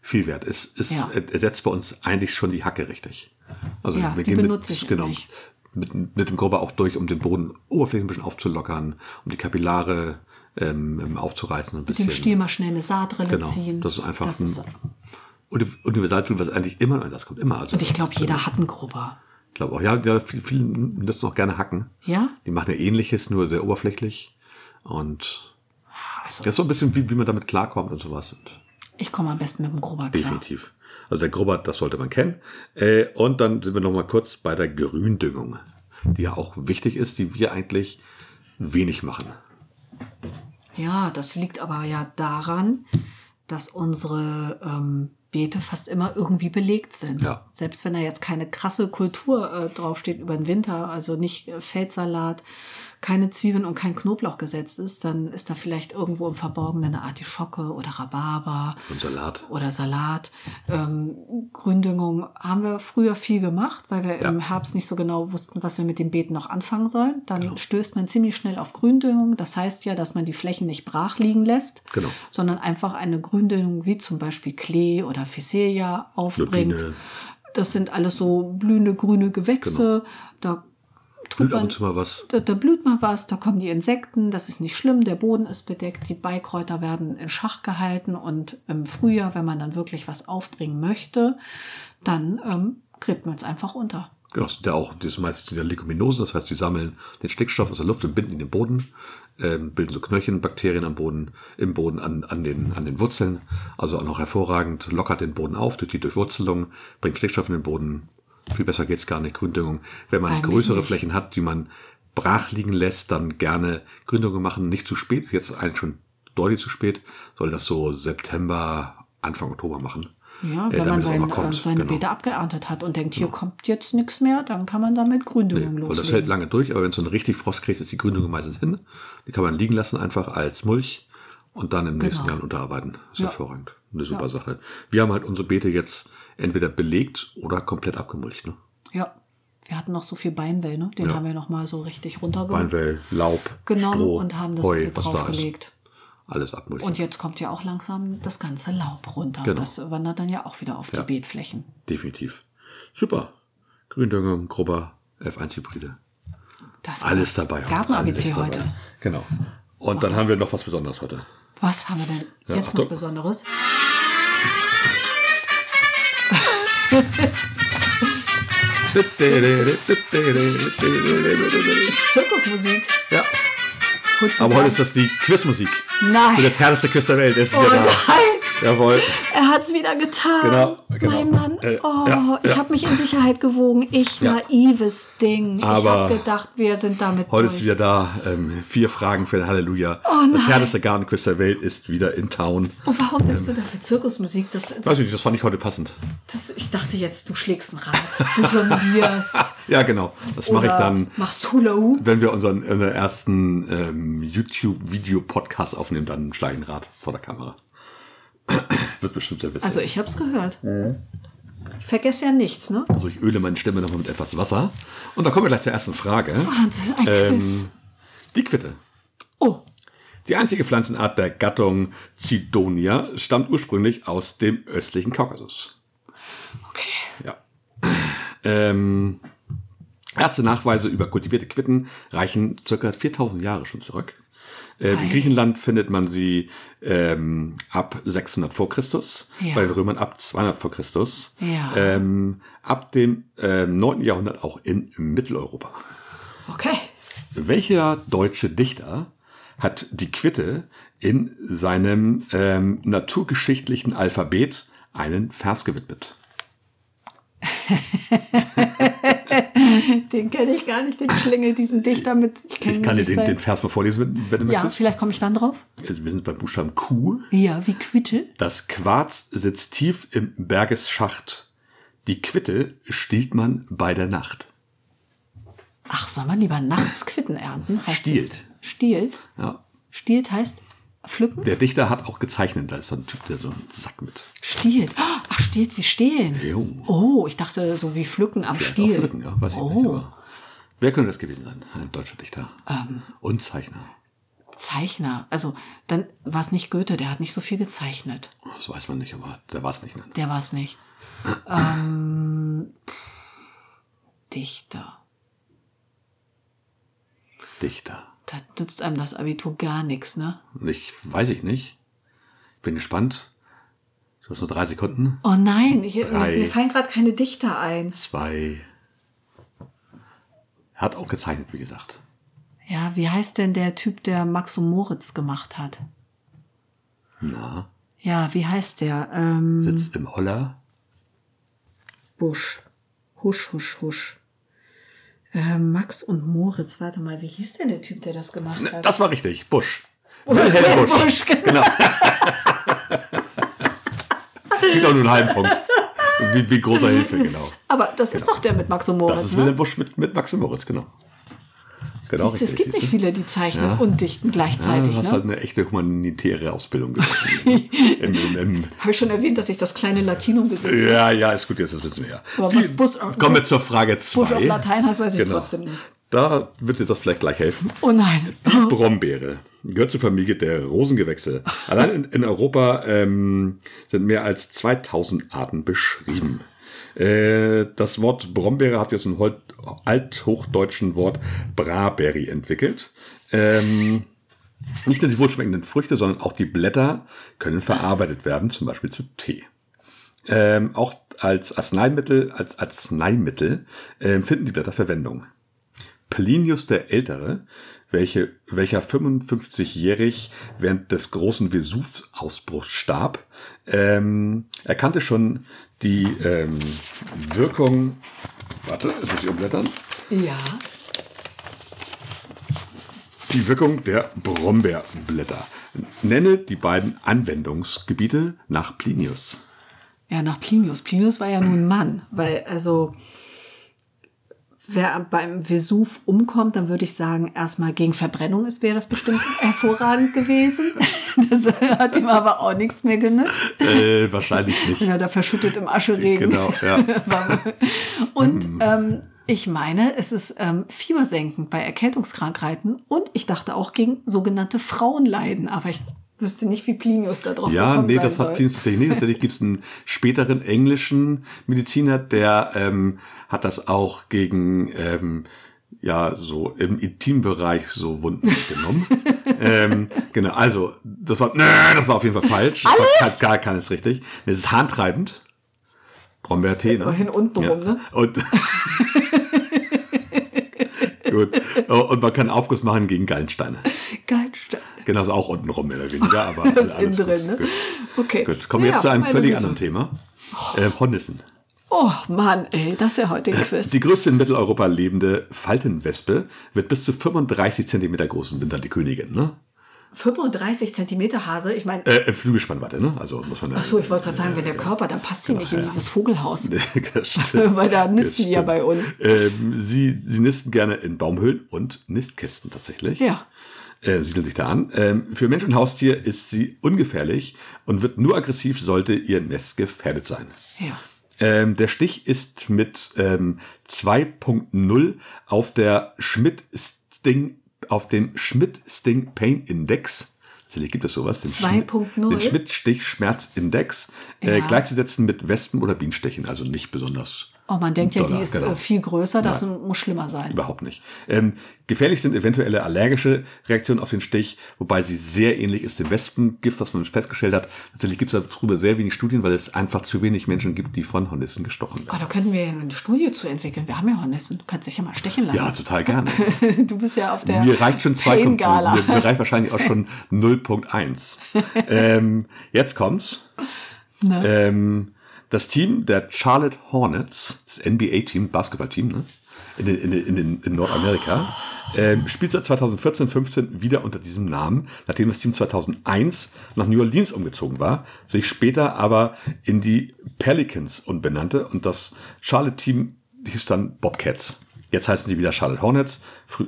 A: viel wert. Es, es
B: Ja.
A: ersetzt bei uns eigentlich schon die Hacke richtig. Also
B: Ja,
A: wir
B: die
A: gehen
B: benutze
A: mit,
B: ich
A: genau,
B: nicht.
A: mit, mit dem Grubber auch durch, um den Boden oberflächlich ein bisschen aufzulockern, um die Kapillare ähm, aufzureißen. Ein
B: Mit
A: bisschen.
B: dem Stiel mal schnell eine Saatrille
A: Genau,
B: ziehen.
A: das ist einfach
B: Das
A: ein-
B: ist,
A: Uni- Universaltool, was eigentlich immer, das kommt immer. Also
B: und ich glaube, jeder hat einen Grubber.
A: Ich glaube auch, ja, ja viele, viele nutzen auch gerne Hacken.
B: Ja?
A: Die machen ja ähnliches, nur sehr oberflächlich. Und
B: Also,
A: das ist so ein bisschen, wie, wie man damit klarkommt und sowas.
B: Ich komme am besten mit dem Grubber klar.
A: definitiv. Also der Grubber, das sollte man kennen. Äh, und dann sind wir noch mal kurz bei der Gründüngung, die ja auch wichtig ist, die wir eigentlich wenig machen.
B: Ja, das liegt aber ja daran, dass unsere ähm, Beete fast immer irgendwie belegt sind.
A: Ja.
B: Selbst wenn da jetzt keine krasse Kultur äh, draufsteht über den Winter, also nicht äh, Feldsalat, keine Zwiebeln und kein Knoblauch gesetzt ist, dann ist da vielleicht irgendwo im Verborgenen eine Artischocke oder Rhabarber
A: Und Salat.
B: oder Salat. Ähm, Gründüngung haben wir früher viel gemacht, weil wir
A: Ja.
B: im Herbst nicht so genau wussten, was wir mit den Beeten noch anfangen sollen. Dann
A: Genau.
B: stößt man ziemlich schnell auf Gründüngung. Das heißt ja, dass man die Flächen nicht brach liegen lässt,
A: Genau.
B: sondern einfach eine Gründüngung wie zum Beispiel Klee oder Phacelia aufbringt.
A: Lupine.
B: Das sind alles so blühende grüne Gewächse. Da tut
A: Blüht ab und zu mal was.
B: da, da blüht mal was, da kommen die Insekten, das ist nicht schlimm, der Boden ist bedeckt, die Beikräuter werden in Schach gehalten und im Frühjahr, wenn man dann wirklich was aufbringen möchte, dann ähm, gräbt man es einfach unter.
A: Genau, das sind ja auch, das meistens sind ja Leguminosen, das heißt, die sammeln den Stickstoff aus der Luft und binden ihn in den Boden, ähm, bilden so Knöllchenbakterien am Boden, im Boden an, an, den, an den Wurzeln. Also auch noch hervorragend, lockert den Boden auf durch die Durchwurzelung, bringt Stickstoff in den Boden. Viel besser geht's gar nicht. Gründüngung. Wenn man
B: Eigentlich
A: größere
B: nicht.
A: Flächen hat, die man brach liegen lässt, dann gerne Gründüngung machen. Nicht zu spät, ist jetzt eigentlich schon deutlich zu spät. Soll das so September, Anfang Oktober machen.
B: Ja,
A: Äh,
B: wenn man
A: es auch
B: sein,
A: kommt.
B: äh, seine
A: Genau.
B: Beete abgeerntet hat und denkt, hier kommt jetzt nichts mehr, dann kann man damit Gründüngung
A: das
B: loslegen.
A: hält lange durch, aber wenn es so einen richtig Frost kriegt, ist die Gründung meistens hin. Die kann man liegen lassen, einfach als Mulch und dann im nächsten
B: Genau.
A: Jahr unterarbeiten. Ist
B: Ja.
A: hervorragend. Eine super Sache. Wir haben halt unsere Beete jetzt entweder belegt oder komplett abgemulcht. Ne?
B: Ja, wir hatten noch so viel Beinwell, ne? den
A: Ja.
B: haben wir noch mal so richtig runtergenommen
A: Weinwell, Laub,
B: genommen
A: Stroh,
B: und haben das
A: Heu,
B: mit
A: da
B: draufgelegt.
A: ist. Alles abmulchen.
B: Und jetzt kommt ja auch langsam das ganze Laub runter.
A: Genau.
B: Das wandert dann ja auch wieder auf
A: Ja.
B: die Beetflächen.
A: Definitiv. Super. Gründüngung, Grubber, F1-Hybride.
B: Das
A: Alles dabei.
B: Garten-ABC heute.
A: Genau. Und dann haben wir noch was Besonderes heute.
B: Was haben wir denn
A: Ja,
B: jetzt
A: Achtung.
B: noch Besonderes? Das ist Zirkusmusik.
A: Ja, aber heute ist das die Quizmusik.
B: Nein.
A: Für das härteste Quiz der Welt. Ist
B: Oh nein,
A: Jawohl.
B: er hat es wieder getan.
A: Genau, genau.
B: Mein Mann,
A: Äh,
B: oh,
A: ja,
B: ich
A: ja.
B: habe mich in Sicherheit gewogen. Ich,
A: Ja.
B: naives Ding. ich
A: Aber
B: habe gedacht, wir sind damit
A: Heute
B: durch.
A: ist wieder da. Ähm, vier Fragen für den Halleluja.
B: Oh nein.
A: das härteste Gartenquiz der Welt ist wieder in Town.
B: Und warum nimmst du dafür Zirkusmusik? Das,
A: Weiß
B: das,
A: ich nicht, das fand ich heute passend.
B: das, ich dachte jetzt, du schlägst ein Rad. Du jonglierst.
A: Ja, genau. Das mache ich dann,
B: Machst Hula Hoop.
A: wenn wir unseren äh, ersten ähm, YouTube-Video-Podcast aufnehmen, dann schlage ich ein Rad vor der Kamera. Wird bestimmt sehr witzig.
B: Also ich hab's gehört. Ich vergesse ja nichts, ne?
A: Also ich öle meine Stimme nochmal mit etwas Wasser. Und dann kommen wir gleich zur ersten Frage.
B: Wahnsinn, ein Quiz.
A: Ähm, die Quitte.
B: Oh,
A: Die einzige Pflanzenart der Gattung Zidonia stammt ursprünglich aus dem östlichen Kaukasus.
B: okay.
A: Ja. Ähm, erste Nachweise über kultivierte Quitten reichen circa 4000 Jahre schon zurück.
B: Ei.
A: in Griechenland findet man sie ähm, ab 600 vor Christus,
B: Ja.
A: bei den Römern ab 200 vor Christus,
B: Ja.
A: ähm, ab dem ähm, 9. Jahrhundert auch in Mitteleuropa.
B: Okay.
A: Welcher deutsche Dichter hat die Quitte in seinem ähm, naturgeschichtlichen Alphabet einen Vers gewidmet?
B: Den kenne ich gar nicht, den Schlingel, diesen Dichter mit. Ich,
A: Ich kann dir den, den Vers mal vorlesen, wenn, du
B: Ja,
A: möchtest.
B: vielleicht komme ich dann drauf.
A: Also wir sind beim Buchstaben Q.
B: Ja, wie Quitte.
A: Das Quarz sitzt tief im Bergesschacht. Die Quitte stiehlt man bei der Nacht.
B: Ach, soll man lieber nachts Quitten ernten? Heißt
A: Stiehlt.
B: Das? Stiehlt.
A: Ja.
B: Stiehlt heißt pflücken?
A: Der Dichter hat auch gezeichnet, da ist so ein Typ, der so einen Sack mit.
B: Stiehlt. Ach, stiehlt wie stehlen.
A: Jo.
B: Oh, ich dachte so wie pflücken am
A: Vielleicht
B: Stiel.
A: Pflücken, ja, weiß ich
B: oh,
A: nicht. Aber wer könnte das gewesen sein? Ein deutscher Dichter.
B: Ähm.
A: Und Zeichner.
B: Zeichner. Also, dann war es nicht Goethe, der hat nicht so viel gezeichnet.
A: Das weiß man nicht, aber der war es nicht. Ne?
B: Der war es nicht. ähm, Dichter.
A: Dichter.
B: Da nützt einem das Abitur gar nichts, ne?
A: Ich weiß ich nicht. Bin gespannt. Du hast nur drei Sekunden.
B: Oh nein, ich, mir,
A: Drei.
B: mir fallen gerade keine Dichter ein.
A: Zwei. Er hat auch gezeichnet, wie gesagt.
B: Ja, wie heißt denn der Typ, der Max und Moritz gemacht hat?
A: Na,
B: Ja, wie heißt der? Ähm,
A: sitzt im Holler.
B: Busch. Husch, husch, husch. Äh, Max und Moritz, warte mal, wie hieß denn der Typ, der das gemacht hat?
A: Das war richtig. Busch. Wilhelm Busch.
B: Busch, genau.
A: Genau. Kriegt auch nur einen halben Punkt. Wie, wie großer Hilfe, genau.
B: Aber das ist doch der mit Max und Moritz,
A: Das ist
B: ne?
A: Wilhelm Busch mit, mit Max und Moritz, genau. Genau,
B: Siehst es gibt nicht viele, die zeichnen
A: Ja.
B: und dichten
A: Ja,
B: gleichzeitig,
A: du hast
B: ne?
A: halt eine echte humanitäre Ausbildung genossen.
B: Habe ich schon erwähnt, dass ich das kleine Latinum besitze?
A: ja, ja, ist gut, jetzt das wissen wir ja.
B: Aber was Bus-
A: Kommen wir zur Frage 2.
B: Busch auf Latein heißt, weiß ich
A: Genau.
B: trotzdem nicht.
A: Da wird dir das vielleicht gleich helfen.
B: Oh nein.
A: Die Brombeere gehört zur Familie der Rosengewächse. Allein in, in Europa ähm, sind mehr als 2000 Arten beschrieben. Äh, das Wort Brombeere hat jetzt ein althochdeutschen Wort Braberry entwickelt. Ähm, nicht nur die wohlschmeckenden Früchte, sondern auch die Blätter können verarbeitet werden, zum Beispiel zu Tee. Ähm, auch als Arzneimittel, als Arzneimittel ähm, finden die Blätter Verwendung. Plinius der Ältere, welche, welcher 55-jährig während des großen Vesuv-Ausbruchs starb, ähm, erkannte schon die ähm, Wirkung. Warte, jetzt muss ich umblättern.
B: Ja.
A: Die Wirkung der Brombeerblätter. Nenne die beiden Anwendungsgebiete nach Plinius.
B: Ja, nach Plinius. Plinius war ja nun Mann, weil also wer beim Vesuv umkommt, dann würde ich sagen, erstmal gegen Verbrennung ist, wäre das bestimmt hervorragend gewesen. Das hat ihm aber auch nichts mehr genützt,
A: Äh, wahrscheinlich nicht.
B: wenn er da verschüttet im Ascheregen.
A: Genau, ja.
B: Und ähm, ich meine, es ist ähm, fiebersenkend bei Erkältungskrankheiten und ich dachte auch gegen sogenannte Frauenleiden, aber ich wüsste nicht, wie Plinius da drauf
A: Ja,
B: gekommen
A: nee, das
B: soll.
A: hat Plinius tatsächlich nicht. Tatsächlich gibt es einen späteren englischen Mediziner, der ähm, hat das auch gegen, ähm, ja, so im Intimbereich so Wunden genommen. ähm, genau, also, das war, nö, das war auf jeden Fall falsch. Das war gar keines richtig. Es ist harntreibend. Brombeertee, ne?
B: Immerhin untenrum, ne?
A: Und Gut. Und man kann Aufguss machen gegen Gallensteine. Genauso Genau, auch untenrum mehr oder weniger, aber
B: Das
A: alles
B: innen drin,
A: gut.
B: ne?
A: Gut.
B: Okay.
A: Gut, kommen wir
B: Ja,
A: jetzt zu einem völlig
B: Güte.
A: anderen Thema. Äh, Hornissen.
B: Oh Mann, ey, das ist ja heute ein Quiz.
A: Die größte in Mitteleuropa lebende Faltenwespe wird bis zu 35 Zentimeter groß und sind dann die Königin, ne?
B: 35 Zentimeter Hase, ich meine,
A: Äh, Flügelspannweite, ne? Also muss man
B: ach so, ich wollte gerade sagen, wenn der Körper, dann passt sie nicht in
A: ja.
B: dieses Vogelhaus. Weil da nisten die ja bei uns.
A: Ähm, sie, sie nisten gerne in Baumhöhlen und Nistkästen tatsächlich.
B: Ja.
A: Äh, siedeln sich da an. Ähm, für Mensch und Haustier ist sie ungefährlich und wird nur aggressiv, sollte ihr Nest gefährdet sein.
B: Ja.
A: Ähm, der Stich ist mit ähm, 2.0 auf der Schmidt-Sting, auf dem Schmidt-Sting Pain Index. Tatsächlich gibt es sowas. Den
B: 2.0?
A: Schmidt- Den Schmidt-Stich-Schmerzindex äh,
B: Ja.
A: gleichzusetzen mit Wespen- oder Bienenstechen. Also nicht besonders
B: Oh, man denkt ja,
A: Dollar,
B: die ist
A: genau.
B: äh, viel größer, das muss schlimmer sein.
A: Überhaupt nicht. Ähm, gefährlich sind eventuelle allergische Reaktionen auf den Stich, wobei sie sehr ähnlich ist dem Wespengift, was man festgestellt hat. Tatsächlich gibt es darüber sehr wenig Studien, weil es einfach zu wenig Menschen gibt, die von Hornissen gestochen
B: Oh,
A: werden.
B: da könnten wir ja eine Studie zu entwickeln. Wir haben ja Hornissen. Du kannst dich ja mal stechen lassen.
A: Ja, total gerne.
B: Du bist ja auf der
A: Mir reicht schon zwei. Mir, mir reicht wahrscheinlich auch schon 0.1. ähm, jetzt kommt's. Ähm, das Team der Charlotte Hornets, das NBA-Team, Basketballteam, ne? in, in, in, in Nordamerika, ähm, spielt seit 2014, 15 wieder unter diesem Namen, nachdem das Team 2001 nach New Orleans umgezogen war, sich später aber in die Pelicans umbenannte und das Charlotte-Team hieß dann Bobcats. Jetzt heißen sie wieder Charlotte Hornets.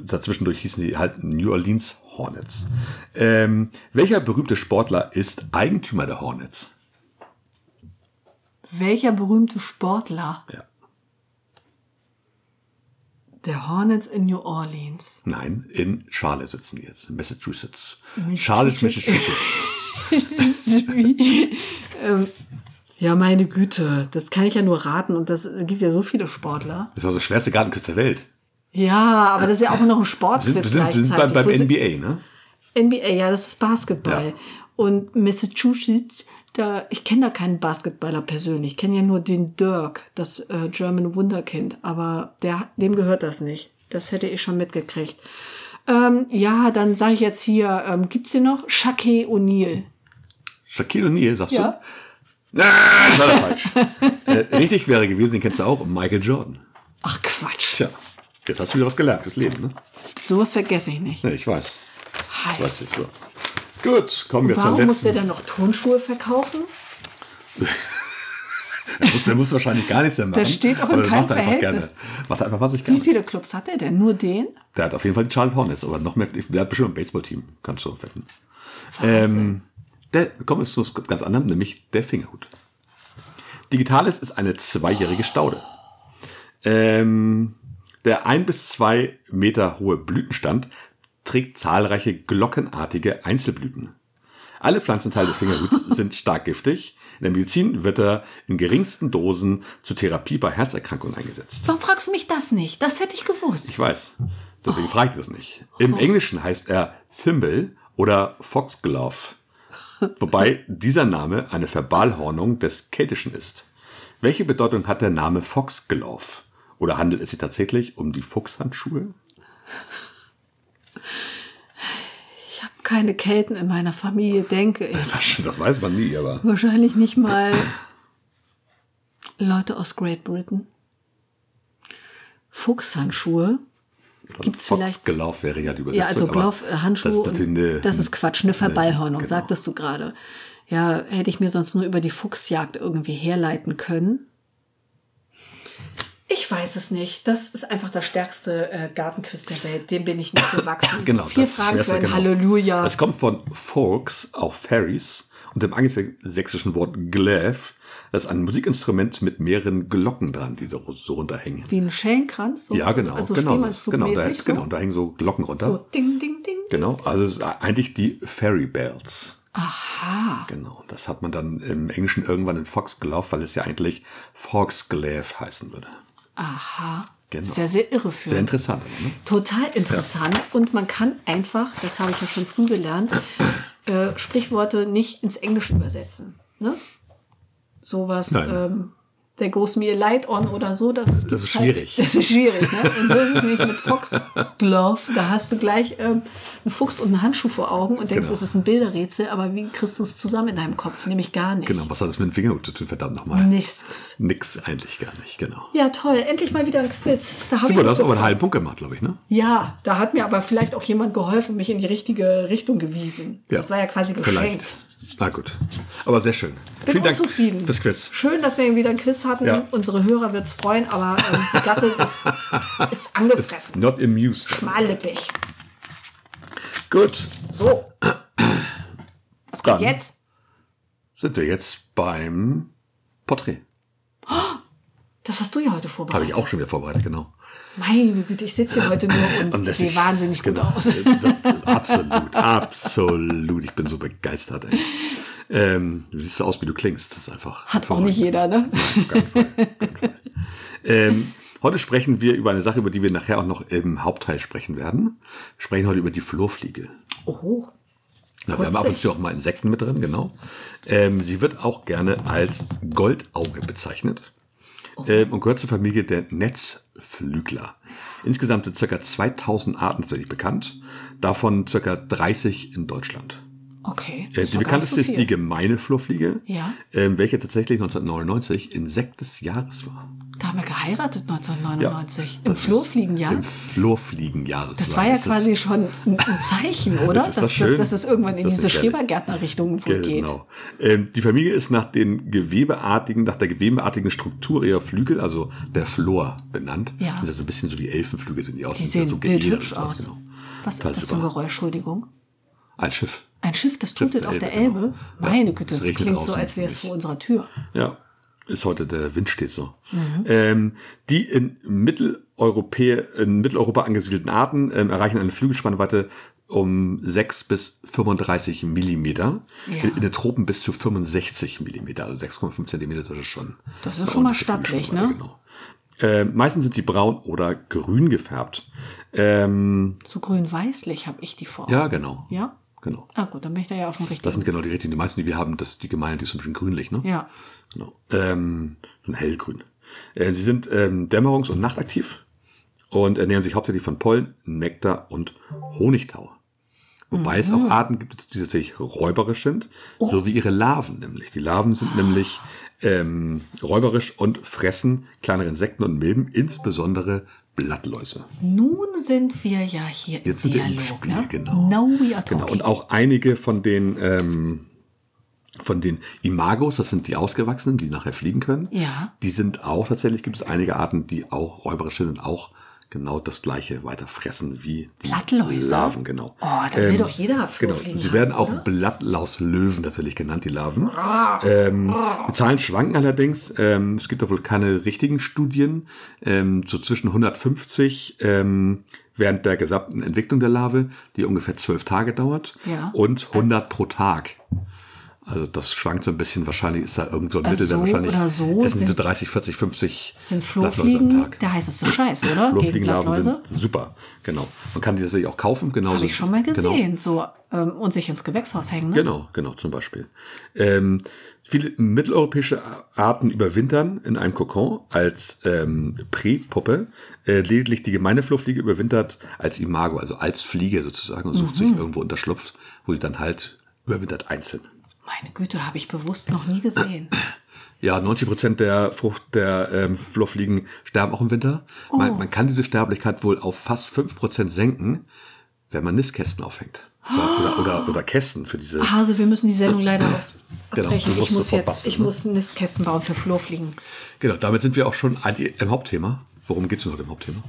A: Dazwischendurch hießen sie halt New Orleans Hornets. Ähm, welcher berühmte Sportler ist Eigentümer der Hornets?
B: Welcher berühmte Sportler
A: Ja.
B: der Hornets in New Orleans?
A: Nein, in Charlotte sitzen die jetzt, in Massachusetts. Charlotte, Massachusetts.
B: Ähm, ja, meine Güte, das kann ich ja nur raten und das gibt ja so viele Sportler.
A: Das ist also das schwerste Gartenquiz der Welt.
B: Ja, aber das ist ja auch noch ein Sportquiz
A: wir sind, wir sind
B: gleichzeitig.
A: beim, beim NBA, ne?
B: NBA, ja, das ist Basketball.
A: Ja.
B: Und Massachusetts, da, ich kenne da keinen Basketballer persönlich. Ich kenne ja nur den Dirk, das äh, German Wunderkind. Aber der, dem gehört das nicht. Das hätte ich schon mitgekriegt. Ähm, ja, dann sage ich jetzt hier, ähm, gibt's den noch? Shaquille O'Neal.
A: Shaquille O'Neal, sagst
B: Ja.
A: du? Ah, das war falsch. äh, richtig wäre gewesen, den kennst du auch, Michael Jordan.
B: Ach Quatsch.
A: Tja, jetzt hast du wieder was gelernt fürs Leben, ne?
B: Sowas vergesse ich nicht.
A: Ja, ich weiß.
B: Heiß.
A: Weiß ich so. Gut, kommen wir
B: Warum
A: zum
B: muss der
A: letzten.
B: dann noch Turnschuhe verkaufen?
A: Der muss, der muss wahrscheinlich gar nichts mehr machen.
B: Das steht auch
A: der
B: keinem
A: macht einfach
B: Verhältnis.
A: gerne. Macht einfach was ich
B: Wie
A: gerne.
B: viele Clubs hat er denn? Nur den?
A: Der hat auf jeden Fall die Charlotte Hornets, aber noch mehr. Der hat bestimmt ein Baseballteam, kannst du wetten. Ähm, der kommt jetzt zu was ganz anderem, nämlich der Fingerhut. Digitales ist eine zweijährige Staude. Ähm, der ein bis zwei Meter hohe Blütenstand trägt zahlreiche glockenartige Einzelblüten. Alle Pflanzenteile des Fingerhuts sind stark giftig. In der Medizin wird er in geringsten Dosen zur Therapie bei Herzerkrankungen eingesetzt.
B: Warum fragst du mich das nicht? Das hätte ich gewusst.
A: Ich weiß. Deswegen frage ich das nicht. Im Englischen heißt er Thimble oder Foxglove. Wobei dieser Name eine Verbalhornung des Keltischen ist. Welche Bedeutung hat der Name Foxglove? Oder handelt es sich tatsächlich um die Fuchshandschuhe?
B: Keine Kelten in meiner Familie, denke ich.
A: Das, das weiß man nie, aber.
B: Wahrscheinlich nicht mal Leute aus Great Britain. Fuchshandschuhe. Gibt's vielleicht.
A: Foxglove wäre ja die Übersetzung.
B: Ja, also Glove, äh, Handschuhe.
A: Das eine,
B: das ist Quatsch, eine Verballhornung,
A: genau.
B: sagtest du gerade. Ja, hätte ich mir sonst nur über die Fuchsjagd irgendwie herleiten können. Ich weiß es nicht. Das ist einfach das stärkste äh, Gartenquiz der Welt. Dem bin ich nicht gewachsen.
A: Genau,
B: Vier
A: das
B: Fragen für ein
A: genau.
B: Halleluja.
A: Es kommt von Folks, auch Fairies, und dem angelsächsischen Wort Glaive. Das ist ein Musikinstrument mit mehreren Glocken dran, die so, so runterhängen.
B: Wie ein Schellenkranz? So,
A: Ja, genau.
B: Also
A: genau, das, genau, da,
B: Spielmannszug-mäßig
A: genau,
B: so?
A: da hängen so Glocken runter.
B: So, ding, ding, ding.
A: Genau, also es ist eigentlich die Fairy Bells.
B: Aha.
A: Genau, das hat man dann im Englischen irgendwann in Foxglove, weil es ja eigentlich Foxglaive heißen würde.
B: Aha.
A: Genau.
B: Ja sehr irreführend.
A: Sehr interessant. Ne?
B: Total interessant. Und man kann einfach, das habe ich ja schon früh gelernt, äh, Sprichworte nicht ins Englische übersetzen. Ne? Sowas, ähm, me a light on oder so. Das, gibt's
A: ist schwierig.
B: Halt, das ist schwierig. Ne? Und so ist es nämlich mit Fox Glove. Da hast du gleich ähm, einen Fuchs und einen Handschuh vor Augen und denkst,
A: Genau.
B: es ist ein Bilderrätsel, aber wie kriegst du es zusammen in deinem Kopf? Nämlich gar nicht.
A: Genau, was hat das mit dem Fingerhut zu tun, verdammt nochmal?
B: Nichts.
A: Nix eigentlich gar nicht, genau.
B: Ja, toll. Endlich mal wieder ein Quiz. Da
A: Super, du hast aber einen halben Punkt gemacht, glaube ich, ne?
B: Ja, da hat mir aber vielleicht auch jemand geholfen, mich in die richtige Richtung gewiesen.
A: Ja,
B: Das war ja quasi geschenkt.
A: Vielleicht. Na gut. Aber sehr schön.
B: Bin
A: Vielen Dank
B: unzufrieden.
A: fürs Quiz.
B: Schön, dass wir wieder ein Quiz hatten.
A: Ja.
B: Unsere Hörer wird's freuen, aber ähm, die Gattin ist, ist angefressen.
A: Not amused.
B: Schmallippig.
A: Gut.
B: So. Was kommt
A: Dann.
B: jetzt?
A: Sind wir jetzt beim Porträt.
B: Das hast du ja heute
A: Habe
B: vorbereitet.
A: ich auch schon wieder vorbereitet, genau.
B: Meine Güte, ich sitze hier heute nur und,
A: Und
B: sehe
A: ich-
B: wahnsinnig gut
A: genau,
B: aus.
A: Absolut, absolut. Ich bin so begeistert. Ey. Ähm, du siehst so aus, wie du klingst. Das ist einfach.
B: Hat auch nicht jeder, ne?
A: Ähm, heute sprechen wir über eine Sache, über die wir nachher auch noch im Hauptteil sprechen werden. Wir sprechen heute über die Flurfliege.
B: Oh.
A: Na, wir haben ab und zu auch mal Insekten mit drin, genau. Ähm, sie wird auch gerne als Goldauge bezeichnet ähm, und gehört zur Familie der Netzflügler. Insgesamt sind ca. 2000 Arten tatsächlich bekannt, davon ca. 30 in Deutschland.
B: Okay.
A: Äh, die bekannteste
B: so
A: ist die gemeine Flurfliege,
B: Ja.
A: ähm, welche tatsächlich 1999 Insekt des Jahres war.
B: Da haben wir geheiratet 1999. Im
A: Das ist
B: Flurfliegenjahr.
A: Im Flurfliegenjahr.
B: Das
A: sozusagen.
B: war ja
A: Das
B: quasi schon ein Zeichen, oder?
A: Das
B: dass,
A: schön.
B: dass es irgendwann in
A: Das
B: diese. Schrebergärtner-Richtung wohl geht.
A: Genau. Ähm, die Familie ist nach den gewebeartigen, nach der gewebeartigen Struktur ihrer Flügel, also der Flor, benannt.
B: Ja.
A: Das ist so ein bisschen so wie Elfenflügel sind die aus.
B: Die
A: ja
B: sehen
A: so
B: bildhübsch aus.
A: Genau.
B: Was ist das für ein. Geräusch, Entschuldigung?
A: Ein Schiff.
B: Ein Schiff, das
A: Schiff
B: tutet
A: der
B: auf der
A: Elbe,
B: Elbe?
A: genau.
B: Meine
A: Ja,
B: Güte, das klingt so, als wäre es vor unserer Tür.
A: Ja. Ist heute der Wind steht so.
B: Mhm.
A: Ähm, die in, Mitteleuropä in Mitteleuropa angesiedelten Arten ähm, erreichen eine Flügelspannweite um 6 bis 35 Millimeter.
B: Ja.
A: In, in den Tropen bis zu 65 Millimeter, also 6,5 Zentimeter, das ist schon.
B: Das ist schon mal stattlich, ne?
A: Genau. Ähm, meistens sind sie braun oder grün gefärbt. Ähm,
B: So grün-weißlich habe ich die Form.
A: ja, genau.
B: Ja?
A: Genau.
B: Ah gut, dann bin ich da ja auf dem
A: Das
B: richtigen.
A: sind genau die richtigen. Die meisten, die wir haben, das die gemeine, die ist so ein bisschen grünlich, ne?
B: Ja.
A: Genau. Ähm, so ein hellgrün. Äh, sie sind ähm, dämmerungs- und nachtaktiv und ernähren sich hauptsächlich von Pollen, Nektar und Honigtau. Wobei es auch Arten gibt, die tatsächlich räuberisch sind, so wie ihre Larven nämlich. Die Larven sind nämlich ähm, räuberisch und fressen kleinere Insekten und Milben, insbesondere Blattläuse.
B: Nun sind wir ja hier
A: Jetzt
B: im
A: sind wir im
B: Dialog,
A: Spiel,
B: ne?
A: genau.
B: Now we are
A: Genau.
B: talking.
A: Und auch einige von den ähm, von den Imagos, das sind die Ausgewachsenen, die nachher fliegen können.
B: Ja.
A: Die sind auch tatsächlich, gibt es einige Arten, die auch räuberisch sind und auch genau das gleiche weiter fressen wie die
B: Blattläuse?
A: Larven, genau.
B: Oh, da will doch jeder
A: Genau.
B: Flurfliegen
A: Sie
B: haben,
A: werden auch
B: oder?
A: Blattlauslöwen tatsächlich genannt, die Larven. Ähm, die Zahlen schwanken allerdings. Ähm, es gibt da wohl keine richtigen Studien. Ähm, so zwischen 150 ähm, während der gesamten Entwicklung der Larve, die ungefähr zwölf Tage dauert,
B: Ja.
A: und 100 pro Tag. Also das schwankt so ein bisschen. Wahrscheinlich ist da irgend so ein Mittel, der
B: so
A: wahrscheinlich
B: oder so
A: essen so
B: sind-
A: 30, 40, 50
B: Das sind
A: Blattläuse am
B: Flohfliegen,
A: Tag.
B: der heißeste Scheiß, oder?
A: Flohfliegenlarven sind super, genau. Man kann die tatsächlich auch kaufen, genauso.
B: Habe ich schon mal
A: Genau.
B: gesehen. So, ähm, und sich ins Gewächshaus hängen, ne?
A: Genau, genau, zum Beispiel. Ähm, viele mitteleuropäische Arten überwintern in einem Kokon als ähm, Präpuppe. Äh, lediglich die gemeine Flohfliege überwintert als Imago, also als Fliege sozusagen und sucht
B: Mhm.
A: sich irgendwo Unterschlupf, wo sie dann halt überwintert einzeln.
B: Meine Güte, habe ich bewusst noch nie gesehen.
A: Ja, 90 Prozent der Frucht der ähm, Flohfliegen sterben auch im Winter.
B: Oh.
A: Man, man kann diese Sterblichkeit wohl auf fast 5 Prozent senken, wenn man Nistkästen aufhängt. Oder, oder, oder, oder Kästen für diese.
B: Hase, wir müssen die Sendung leider aus-
A: Genau,
B: abbrechen.
A: musst
B: ich muss jetzt,
A: basteln,
B: ich
A: ne?
B: muss Nistkästen bauen für Flurfliegen.
A: Genau, damit sind wir auch schon im Hauptthema. Worum geht es denn heute im Hauptthema?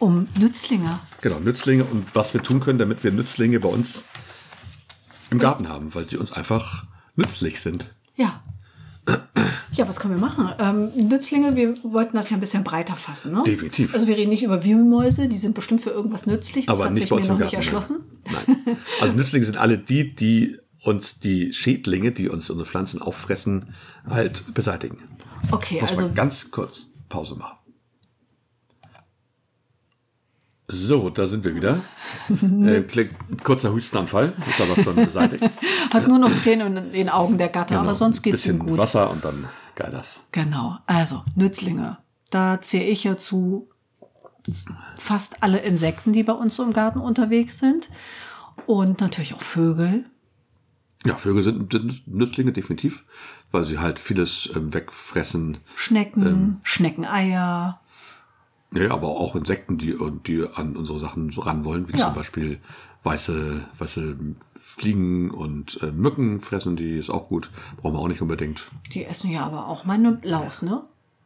B: Um Nützlinge.
A: Genau, Nützlinge und was wir tun können, damit wir Nützlinge bei uns im Garten haben, weil sie uns einfach nützlich sind.
B: Ja. Ja, was können wir machen? Ähm, Nützlinge, wir wollten das ja ein bisschen breiter fassen, ne?
A: Definitiv.
B: Also wir reden nicht über Wühlmäuse, die sind bestimmt für irgendwas nützlich. Das
A: Aber
B: hat
A: nicht
B: sich mir noch nicht erschlossen.
A: Nein. Also Nützlinge sind alle die, die uns die Schädlinge, die uns unsere Pflanzen auffressen, halt beseitigen.
B: Okay,
A: Muss
B: also
A: mal ganz kurz Pause machen. So, da sind wir wieder. äh, kurzer Hustenanfall, ist aber schon beseitigt.
B: hat nur noch Tränen in den Augen der Gatte, aber sonst geht's ihm
A: Genau. Bisschen
B: gut.
A: Wasser und dann geil das.
B: Genau, also Nützlinge. Da zähle ich ja zu fast alle Insekten, die bei uns so im Garten unterwegs sind. Und natürlich auch Vögel.
A: Ja, Vögel sind, sind Nützlinge definitiv, weil sie halt vieles ähm, wegfressen.
B: Schnecken,
A: Ähm.
B: Schneckeneier.
A: Ja, aber auch Insekten, die, die an unsere Sachen so ran wollen, wie
B: Ja.
A: zum Beispiel weiße, weiße Fliegen und äh, Mücken fressen, die ist auch gut. Brauchen wir auch nicht unbedingt.
B: Die essen ja aber auch meine Laus, ne?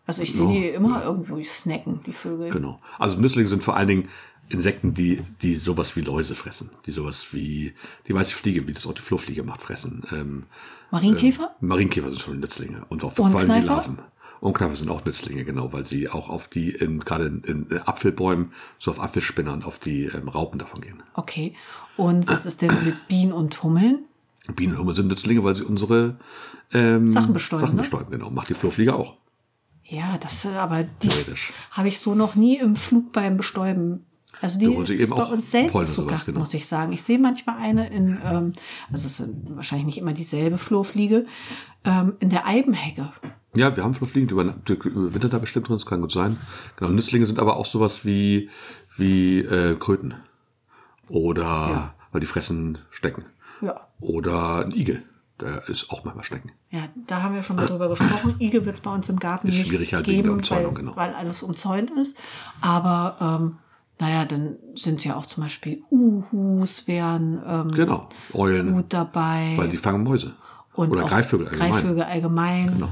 B: Also ich sehe die immer irgendwo snacken, die Vögel.
A: Genau. Also Nützlinge sind vor allen Dingen Insekten, die, die sowas wie Läuse fressen. Die sowas wie die weiße Fliege, wie das auch die Flohfliege macht, fressen. Ähm,
B: Marienkäfer?
A: Marienkäfer sind schon Nützlinge. Und auch vor allem die? Larven. Und Kneifer sind auch Nützlinge, genau, weil sie auch auf die, in, gerade in, in Apfelbäumen, so auf Apfelspinnern, auf die ähm, Raupen davon gehen.
B: Okay. Und was ist denn mit Bienen und Hummeln?
A: Bienen und Hummeln sind Nützlinge, weil sie unsere ähm,
B: Sachen bestäuben,
A: Sachen
B: ne?
A: bestäuben, genau. Macht die Flohfliege auch.
B: Ja, das äh, aber die habe ich so noch nie im Flug beim Bestäuben. Also die
A: sie
B: ist
A: eben
B: bei uns selten zu Gast,
A: genau.
B: muss ich sagen. Ich sehe manchmal eine in, ähm, also es sind wahrscheinlich nicht immer dieselbe Flohfliege, ähm, in der Eibenhecke.
A: Ja, wir haben Flohfliegen, die über, die überwintern da bestimmt drin, das kann gut sein. Genau, Nützlinge sind aber auch sowas wie, wie äh, Kröten. Oder,
B: Ja.
A: weil die fressen Stecken.
B: Ja.
A: Oder ein Igel, der ist auch manchmal Stecken.
B: Ja, da haben wir schon mal drüber gesprochen. Igel wird es bei uns im Garten
A: Ist
B: nicht
A: schwierig halt wegen
B: geben,
A: der Umzäunung,
B: weil,
A: genau.
B: weil alles umzäunt ist. Aber ähm, naja, dann sind ja auch zum Beispiel Uhus wären ähm,
A: Genau, Eulen,
B: gut dabei.
A: weil die fangen Mäuse.
B: Und
A: Oder Greifvögel allgemein.
B: Greifvögel allgemein.
A: Genau.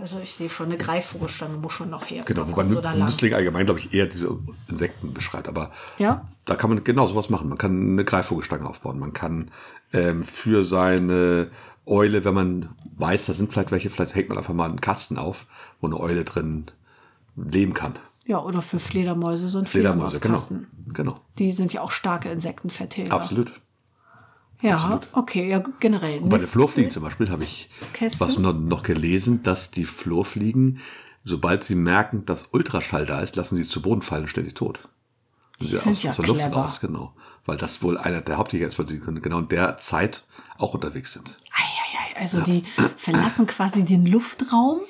B: Also ich sehe schon, eine Greifvogelstange muss schon noch her.
A: Genau, wobei. Nützling allgemein, glaube ich, eher diese Insekten beschreibt. Aber
B: Ja.
A: da kann man genau sowas machen. Man kann eine Greifvogelstange aufbauen. Man kann ähm, für seine Eule, wenn man weiß, da sind vielleicht welche, vielleicht hängt man einfach mal einen Kasten auf, wo eine Eule drin leben kann.
B: Ja, oder für Fledermäuse so ein
A: Fledermäuse, genau.
B: Fledermauskasten.
A: Genau.
B: Die sind ja auch starke Insektenvertilger.
A: Absolut.
B: Ja,
A: absolut.
B: okay, ja, generell.
A: Und bei den Flurfliegen zum Beispiel habe ich
B: Kästen?
A: was noch, noch gelesen, dass die Flurfliegen, sobald sie merken, dass Ultraschall da ist, lassen sie zu Boden fallen und stellen sich tot.
B: Die
A: Sie
B: sind
A: aus,
B: ja
A: aus der Luft
B: clever.
A: raus, genau. Weil das wohl einer der Hauptjäger ist, weil sie genau in der Zeit auch unterwegs sind.
B: Eieiei, also die verlassen quasi den Luftraum.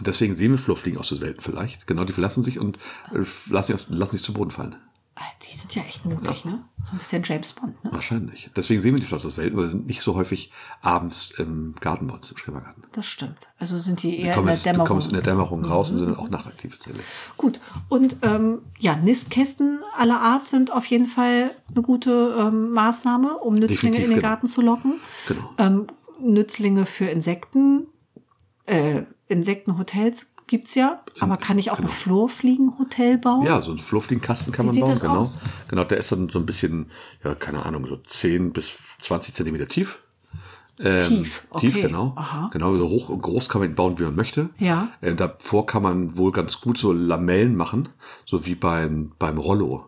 A: Deswegen sehen wir Flurfliegen auch so selten vielleicht. Genau, die verlassen sich und äh, lassen, sich, lassen sich zu Boden fallen.
B: Die sind ja echt mutig, ne? So ein bisschen James Bond, ne?
A: Wahrscheinlich. Deswegen sehen wir die vielleicht so selten, weil sie sind nicht so häufig abends im Garten bei uns, im Schrebergarten.
B: Das stimmt. Also sind die
A: Die
B: eher in der
A: die
B: Dämmerung. Mhm.
A: kommen in der Dämmerung raus und sind auch nachtaktiv tatsächlich.
B: Gut. Und ähm, ja, Nistkästen aller Art sind auf jeden Fall eine gute ähm, Maßnahme, um Nützlinge
A: Definitiv,
B: in den
A: genau.
B: Garten zu locken.
A: Genau.
B: Ähm, Nützlinge für Insekten, äh, Insektenhotels gibt's ja. Aber kann ich auch ein Flurfliegenhotel bauen?
A: Ja, so einen Flurfliegenkasten kann
B: Wie
A: man bauen, genau.
B: aus?
A: Genau, der ist dann so ein bisschen, ja, keine Ahnung, so 10 bis 20 Zentimeter tief. Ähm,
B: Tief, okay.
A: Tief, genau.
B: Aha.
A: Genau, so hoch und groß kann man ihn bauen, wie man möchte.
B: Ja.
A: Äh, davor kann man wohl ganz gut so Lamellen machen, so wie beim, beim Rollo.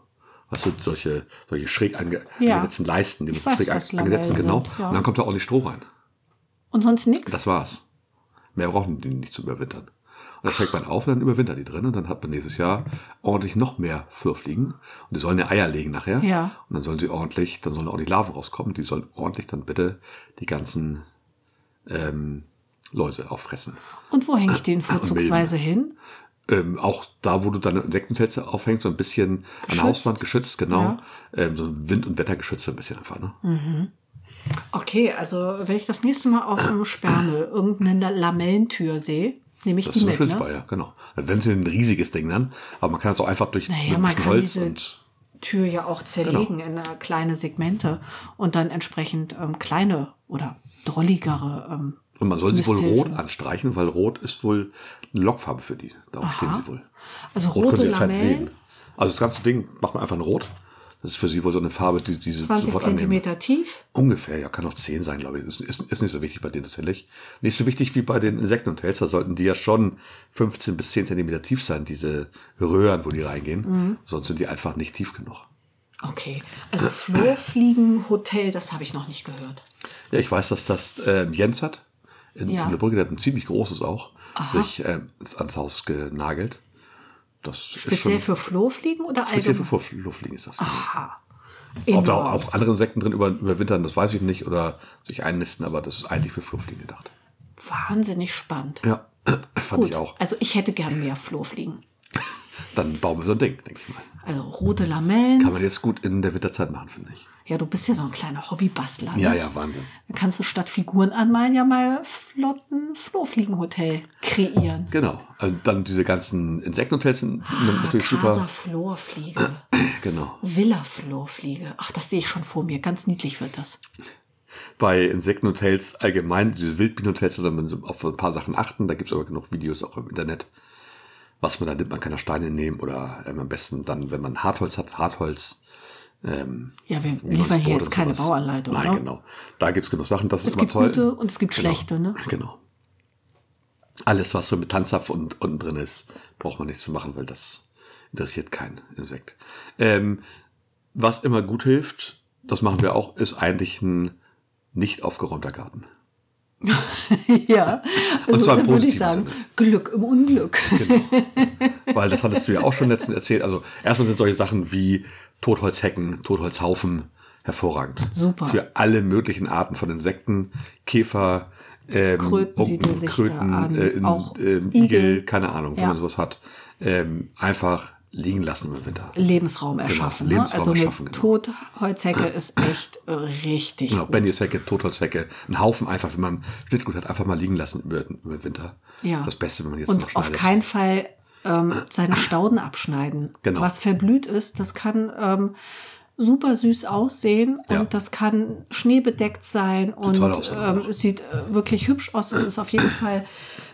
A: Weißt du, solche, solche schräg ange,
B: Ja.
A: angesetzten Leisten, die mit schräg an- angesetzten, genau.
B: ja.
A: Und dann kommt da ordentlich Stroh rein.
B: Und sonst nichts?
A: Das war's. Mehr brauchen die nicht zu überwintern. Das hängt man auf und dann überwintert die drin und dann hat man nächstes Jahr ordentlich noch mehr Flurfliegen. Und die sollen ja Eier legen nachher.
B: Ja.
A: Und dann sollen sie ordentlich, dann sollen ordentlich Larven rauskommen. Die sollen ordentlich dann bitte die ganzen ähm, Läuse auffressen.
B: Und wo hänge ich den vorzugsweise hin?
A: Ähm, auch da, wo du deine Insektentelze aufhängst, so ein bisschen an
B: Geschützt.
A: der Hauswand geschützt, genau.
B: Ja.
A: Ähm, so ein Wind- und Wettergeschütz so ein bisschen einfach. Ne?
B: Okay, also wenn ich das nächste Mal auf einem Sperrmüll irgendeine Lamellentür sehe, nehme ich
A: Das
B: die
A: ist
B: mit,
A: ein
B: ne?
A: Ja, genau. Wenn sie ein riesiges Ding dann, aber man kann es auch einfach durch
B: Naja,
A: mit
B: man kann
A: Holz
B: diese
A: und
B: Tür ja auch zerlegen
A: Genau.
B: in äh, kleine Segmente und dann entsprechend ähm, kleine oder drolligere. Ähm,
A: Und man soll sie wohl rot anstreichen, weil rot ist wohl eine Lockfarbe für die. Darum stehen sie wohl.
B: Also
A: Rot
B: rote Lamellen,
A: sehen. Also das ganze Ding macht man einfach in rot. Das ist für sie wohl so eine Farbe, die die sie
B: 20
A: sofort annehmen.
B: Zentimeter tief.
A: Ungefähr, ja, kann auch 10 sein, glaube ich. Ist, ist, ist nicht so wichtig bei denen tatsächlich. Nicht so wichtig wie bei den Insektenhotels. Da sollten die ja schon 15 bis 10 Zentimeter tief sein, diese Röhren, wo die reingehen.
B: Mhm.
A: Sonst sind die einfach nicht tief genug.
B: Okay, also Flurfliegenhotel, das habe ich noch nicht gehört.
A: Ja, ich weiß, dass das äh, Jens hat. In,
B: Ja.
A: in der Brücke, der hat ein ziemlich großes auch. Sich äh, ans Haus genagelt. Das
B: Speziell
A: ist schon,
B: für Flurfliegen oder
A: speziell für
B: allgemein?
A: Luftfliegen ist das.
B: Aha.
A: Ob da auch, andere Insekten drin über, überwintern, das weiß ich nicht. Oder sich einnisten, aber das ist eigentlich für Flurfliegen gedacht.
B: Wahnsinnig spannend.
A: Ja, fand
B: Gut,
A: ich auch.
B: also ich hätte gern mehr Flurfliegen.
A: Dann bauen wir so ein Ding, denke ich mal.
B: Also rote Lamellen.
A: Kann man jetzt gut in der Winterzeit machen, finde ich.
B: Ja, du bist ja so ein kleiner Hobbybastler.
A: Ja,
B: ne?
A: ja, Wahnsinn.
B: Dann kannst du statt Figuren anmalen ja mal flotten Flurfliegenhotel kreieren.
A: Genau. Und dann diese ganzen Insektenhotels sind natürlich
B: Casa
A: super.
B: Florfliege,
A: Genau.
B: Villa Florfliege. Ach, das sehe ich schon vor mir. Ganz niedlich wird das.
A: bei Insektenhotels allgemein, diese Wildbienenhotels, oder man auf ein paar Sachen achten. Da gibt's aber genug Videos auch im Internet, was man da nimmt. Man kann da Steine nehmen oder ähm, am besten dann, wenn man Hartholz hat, Hartholz. Ähm,
B: Ja, wir liefern hier jetzt keine. Bauanleitung.
A: Nein,
B: ne?
A: genau. Da gibt's genug Sachen. Das ist
B: Es
A: immer
B: gibt
A: toll.
B: gute und es gibt
A: Genau.
B: schlechte, ne?
A: Genau. Alles, was so mit Tanzapf und unten drin ist, braucht man nicht zu machen, weil das interessiert kein Insekt. Ähm, was immer gut hilft, das machen wir auch, ist eigentlich ein nicht aufgeräumter Garten.
B: ja, also,
A: Und zwar im
B: würde ich sagen,
A: Sinne.
B: Glück im Unglück.
A: Weil das hattest du ja auch schon letztens erzählt. Also erstmal sind solche Sachen wie Totholzhecken, Totholzhaufen hervorragend.
B: Super.
A: Für alle möglichen Arten von Insekten, Käfer, ähm,
B: Kröten da
A: Kröten, äh,
B: Auch
A: ähm,
B: Igel.
A: Igel, keine Ahnung, wenn
B: Ja.
A: man sowas hat. Ähm, einfach liegen lassen im Winter.
B: Lebensraum erschaffen.
A: Genau,
B: ne?
A: Lebensraum
B: Also eine
A: erschaffen, genau.
B: Totholzhecke ist echt äh, richtig
A: Genau,
B: gut.
A: Benjeshecke, Totholzhecke, ein Haufen einfach, wenn man Schnittgut hat, einfach mal liegen lassen über, über den Winter.
B: Ja.
A: Das Beste, wenn man jetzt
B: Und
A: noch
B: auf keinen Fall ähm, seine Stauden abschneiden.
A: Genau.
B: Was verblüht ist, das kann ähm, super süß aussehen und
A: Ja.
B: das kann schneebedeckt sein und ähm, es sieht äh, wirklich hübsch aus. Es ist auf jeden Fall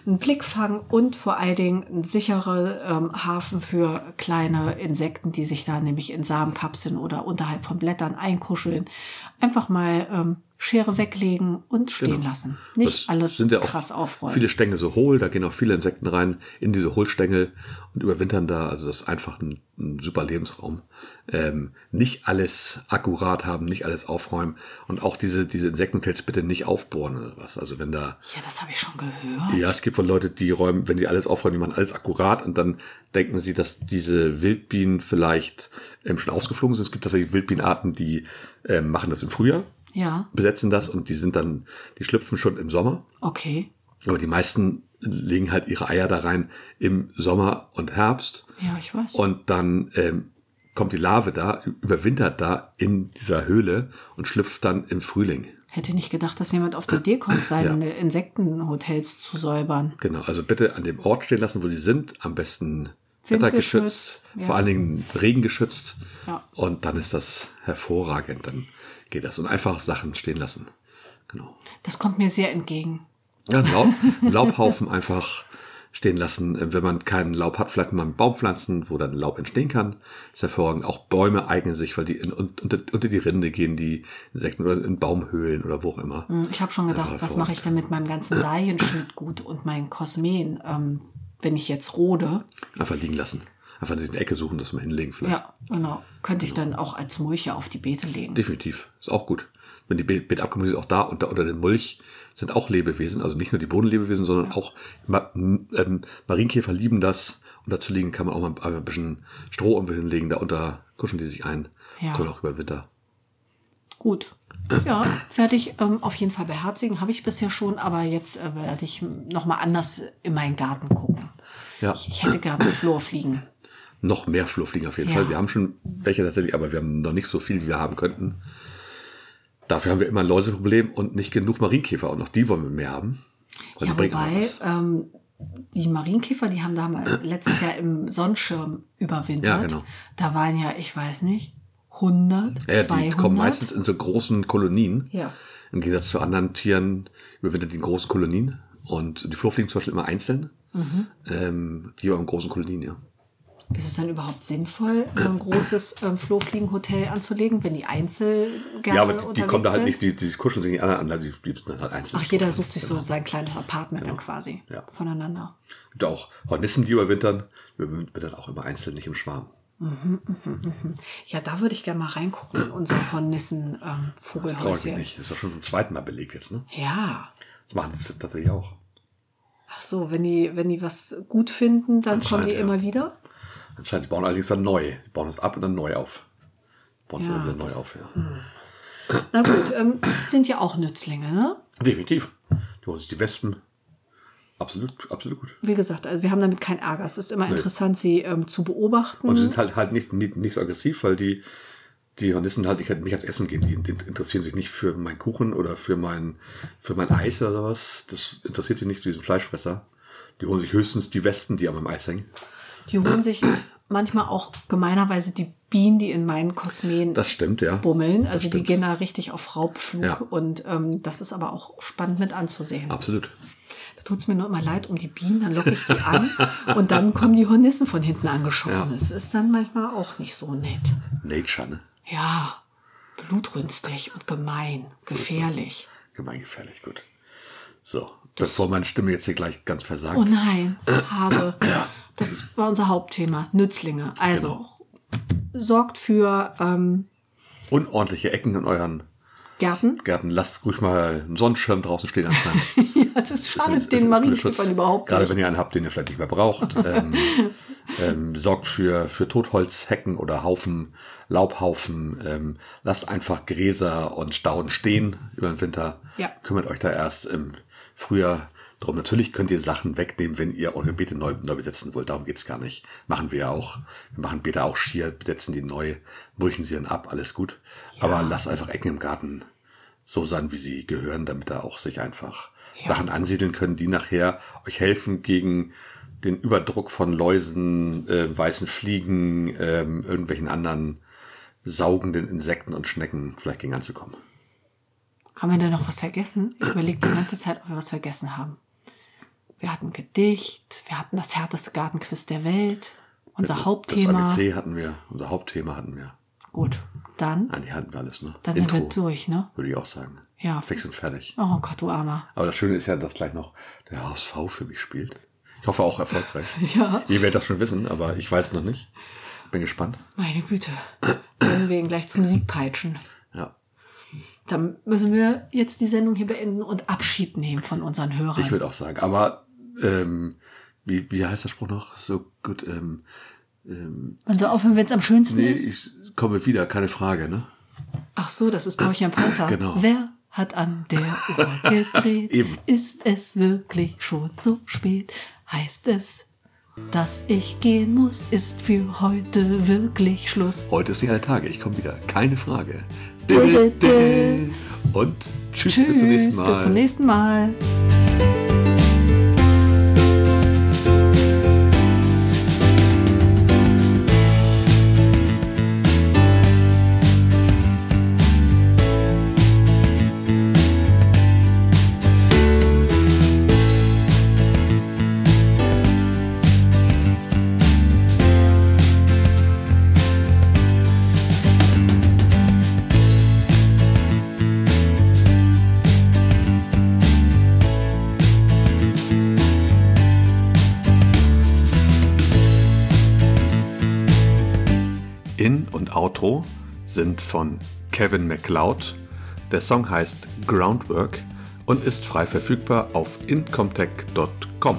B: ein Blickfang und vor allen Dingen ein sicherer ähm, Hafen für kleine Insekten, die sich da nämlich in Samenkapseln oder unterhalb von Blättern einkuscheln. Einfach mal ähm, Schere weglegen und stehen
A: Genau.
B: lassen. Nicht
A: Das
B: alles
A: sind ja auch
B: krass aufräumen.
A: Viele Stängel so hohl, da gehen auch viele Insekten rein in diese Hohlstängel und überwintern da. Also das ist einfach ein, ein super Lebensraum. Ähm, nicht alles akkurat haben, nicht alles aufräumen und auch diese, diese Insektenhotels bitte nicht aufbohren oder was. Also wenn da,
B: Ja, das habe ich schon gehört.
A: ja, es gibt von Leute, die räumen, wenn sie alles aufräumen, die machen alles akkurat und dann denken sie, dass diese Wildbienen vielleicht ähm, schon ausgeflogen sind. Es gibt tatsächlich Wildbienenarten, die ähm, machen das im Frühjahr,
B: Ja,
A: besetzen das und die sind dann, die schlüpfen schon im Sommer.
B: okay.
A: Aber die meisten legen halt ihre Eier da rein im Sommer und Herbst.
B: Ja, ich weiß.
A: Und dann ähm, kommt die Larve da, überwintert da in dieser Höhle und schlüpft dann im Frühling.
B: Hätte nicht gedacht, dass jemand auf die Idee kommt, seine Insektenhotels zu säubern.
A: Genau, also bitte an dem Ort stehen lassen, wo die sind. Am besten wettergeschützt,
B: ja.
A: vor allen Dingen regengeschützt.
B: Ja.
A: Und dann ist das hervorragend. Dann geht das. Und einfach Sachen stehen lassen. Genau.
B: Das kommt mir sehr entgegen.
A: Ja, Laub, Laubhaufen einfach stehen lassen. Wenn man keinen Laub hat, vielleicht mal einen Baum pflanzen, wo dann Laub entstehen kann. Ist hervorragend. Auch Bäume eignen sich, weil die in, un- unter, unter die Rinde gehen, die Insekten oder in Baumhöhlen oder wo auch immer.
B: Ich habe schon gedacht, was mache ich denn mit meinem ganzen Dahlienschnittgut und meinen Kosmen, ähm, wenn ich jetzt rode?
A: Einfach liegen lassen. Einfach in diese Ecke suchen, das mal hinlegen vielleicht.
B: Ja, genau. Könnte ich dann auch als Mulche auf die Beete legen.
A: Definitiv. Ist auch gut. Wenn die Be- Beetabkommung ist auch da unter, unter dem Mulch sind auch Lebewesen, also nicht nur die Bodenlebewesen, sondern auch Ma ähm, Marienkäfer lieben das. Und dazu liegen kann man auch mal ein bisschen Stroh irgendwo hinlegen, da unter kuscheln die sich ein.
B: Ja.
A: Können auch über Winter.
B: Gut. Ja, werde ich ähm, auf jeden Fall beherzigen. Habe ich bisher schon, aber jetzt äh, werde ich nochmal anders in meinen Garten gucken.
A: Ja.
B: Ich, ich hätte gerne Florfliegen.
A: Noch mehr Flurfliegen auf jeden
B: Ja.
A: Fall. Wir haben schon welche tatsächlich, aber wir haben noch nicht so viel, wie wir haben könnten. Dafür haben wir immer ein Läuseproblem und nicht genug Marienkäfer. Und noch die wollen wir mehr haben.
B: Ja, wobei ähm, die Marienkäfer, die haben da mal letztes Jahr im Sonnenschirm überwintert.
A: Ja, genau.
B: Da waren ja, ich weiß nicht, 100,
A: Ja, ja,
B: 200.
A: die kommen meistens in so großen Kolonien.
B: Ja.
A: Im Gegensatz zu anderen Tieren überwintern die in großen Kolonien. Und die Flurfliegen zum Beispiel immer einzeln.
B: Mhm.
A: Ähm, die aber in großen Kolonien, ja.
B: Ist es dann überhaupt sinnvoll, so ein großes ähm, Flohfliegenhotel anzulegen, wenn die einzel gerne
A: ja, aber die, die kommen da halt nicht, die, die kuscheln sich nicht an, die, dann halt einzeln.
B: Ach, jeder sucht sich so sein kleines Apartment dann quasi
A: Ja.
B: voneinander.
A: gibt auch Hornissen, die überwintern. Überwintern auch immer einzeln, nicht im Schwarm.
B: Ja, da würde ich gerne mal reingucken in unser Hornissen ähm,
A: nicht. Ist doch schon zum zweiten Mal belegt jetzt, ne?
B: Ja.
A: Das machen die tatsächlich auch.
B: Ach so, wenn die, wenn die was gut finden, dann kommen die
A: ja.
B: immer wieder.
A: Anscheinend, die bauen allerdings dann neu. Die bauen das ab und dann neu auf. Bauen es
B: Ja,
A: dann wieder neu auf, ja.
B: Na gut, ähm, sind ja auch Nützlinge, ne?
A: Definitiv. Die holen sich die Wespen. Absolut, absolut gut.
B: Wie gesagt, also wir haben damit keinen Ärger. Es ist immer interessant, sie ähm, zu beobachten.
A: Und sie sind halt halt nicht, nicht, nicht so aggressiv, weil die, die Hornissen halt nicht, nicht ans Essen gehen. Die, die interessieren sich nicht für meinen Kuchen oder für mein, für mein Eis oder sowas. Das interessiert die nicht, diesen Fleischfresser. Die holen sich höchstens die Wespen, die an meinem Eis hängen.
B: Die holen sich manchmal auch gemeinerweise die Bienen, die in meinen Kosmen
A: Das stimmt, ja.
B: bummeln. Also die
A: stimmt.
B: gehen da richtig auf Raubflug.
A: Ja.
B: Und ähm, das ist aber auch spannend mit anzusehen.
A: Absolut.
B: Da tut es mir nur immer leid um die Bienen, dann locke ich die an und dann kommen die Hornissen von hinten angeschossen.
A: Ja.
B: Es ist dann manchmal auch nicht so nett.
A: Nature, ne?
B: Ja, blutrünstig und gemein, gefährlich.
A: Gemeingefährlich, gut. So, bevor meine Stimme jetzt hier gleich ganz versagt.
B: Oh nein, habe. Das war unser Hauptthema, Nützlinge. Also
A: Genau.
B: sorgt für ähm,
A: Unordentliche Ecken in euren
B: Gärten.
A: Gärten, lasst ruhig mal einen Sonnenschirm draußen stehen
B: ja, das schadet den Marienkäfern überhaupt
A: Gerade
B: nicht.
A: wenn ihr einen habt, den ihr vielleicht nicht mehr braucht. ähm, ähm, sorgt für, für Totholzhecken oder Haufen, Laubhaufen. Ähm, lasst einfach Gräser und Stauden stehen über den Winter.
B: Ja.
A: Kümmert euch da erst im Frühjahr drum. Natürlich könnt ihr Sachen wegnehmen, wenn ihr eure Beete neu, neu besetzen wollt. Darum geht's gar nicht. Machen wir ja auch. Wir machen Beete auch schier, besetzen die neu, mulchen sie dann ab, alles gut. Aber lasst einfach Ecken im Garten so sein, wie sie gehören, damit da auch sich einfach Sachen ansiedeln können, die nachher euch helfen gegen den Überdruck von Läusen, äh, weißen Fliegen, ähm, irgendwelchen anderen saugenden Insekten und Schnecken vielleicht gegen anzukommen.
B: Haben wir denn noch was vergessen? Ich überlege die ganze Zeit, ob wir was vergessen haben. Wir hatten Gedicht, wir hatten das härteste Gartenquiz der Welt, unser Hauptthema.
A: Das ABC hatten wir, unser Hauptthema hatten wir.
B: Gut, dann,
A: die hatten wir alles, ne?
B: dann sind wir durch, ne?
A: Würde ich auch sagen.
B: Ja.
A: Fix und fertig.
B: Oh Gott, du Armer.
A: Aber das Schöne ist ja, dass gleich noch der HSV für mich spielt. Ich hoffe auch erfolgreich.
B: Ja.
A: Ihr werdet das schon wissen, aber ich weiß noch nicht. Bin gespannt.
B: Meine Güte. Werden wir ihn gleich zum Sieg peitschen.
A: Ja.
B: Dann müssen wir jetzt die Sendung hier beenden und Abschied nehmen von unseren Hörern.
A: Ich würde auch sagen. Aber ähm, wie, wie heißt der Spruch noch? So gut, ähm,
B: Man soll aufhören, wenn es am schönsten
A: nee,
B: ist.
A: ich komme wieder, keine Frage, ne?
B: Ach so, das ist Bäuchchen Panther.
A: Genau.
B: Wer hat an der Uhr gedreht?
A: Eben.
B: Ist es wirklich schon so spät? Heißt es, dass ich gehen muss? Ist für heute wirklich Schluss?
A: Heute ist nicht alle Tage, ich komme wieder, keine Frage. Und tschüss,
B: Tschüss,
A: bis zum nächsten Mal.
B: Bis zum nächsten Mal.
A: In- und Outro sind von Kevin MacLeod. Der Song heißt Groundwork und ist frei verfügbar auf incomtech.com.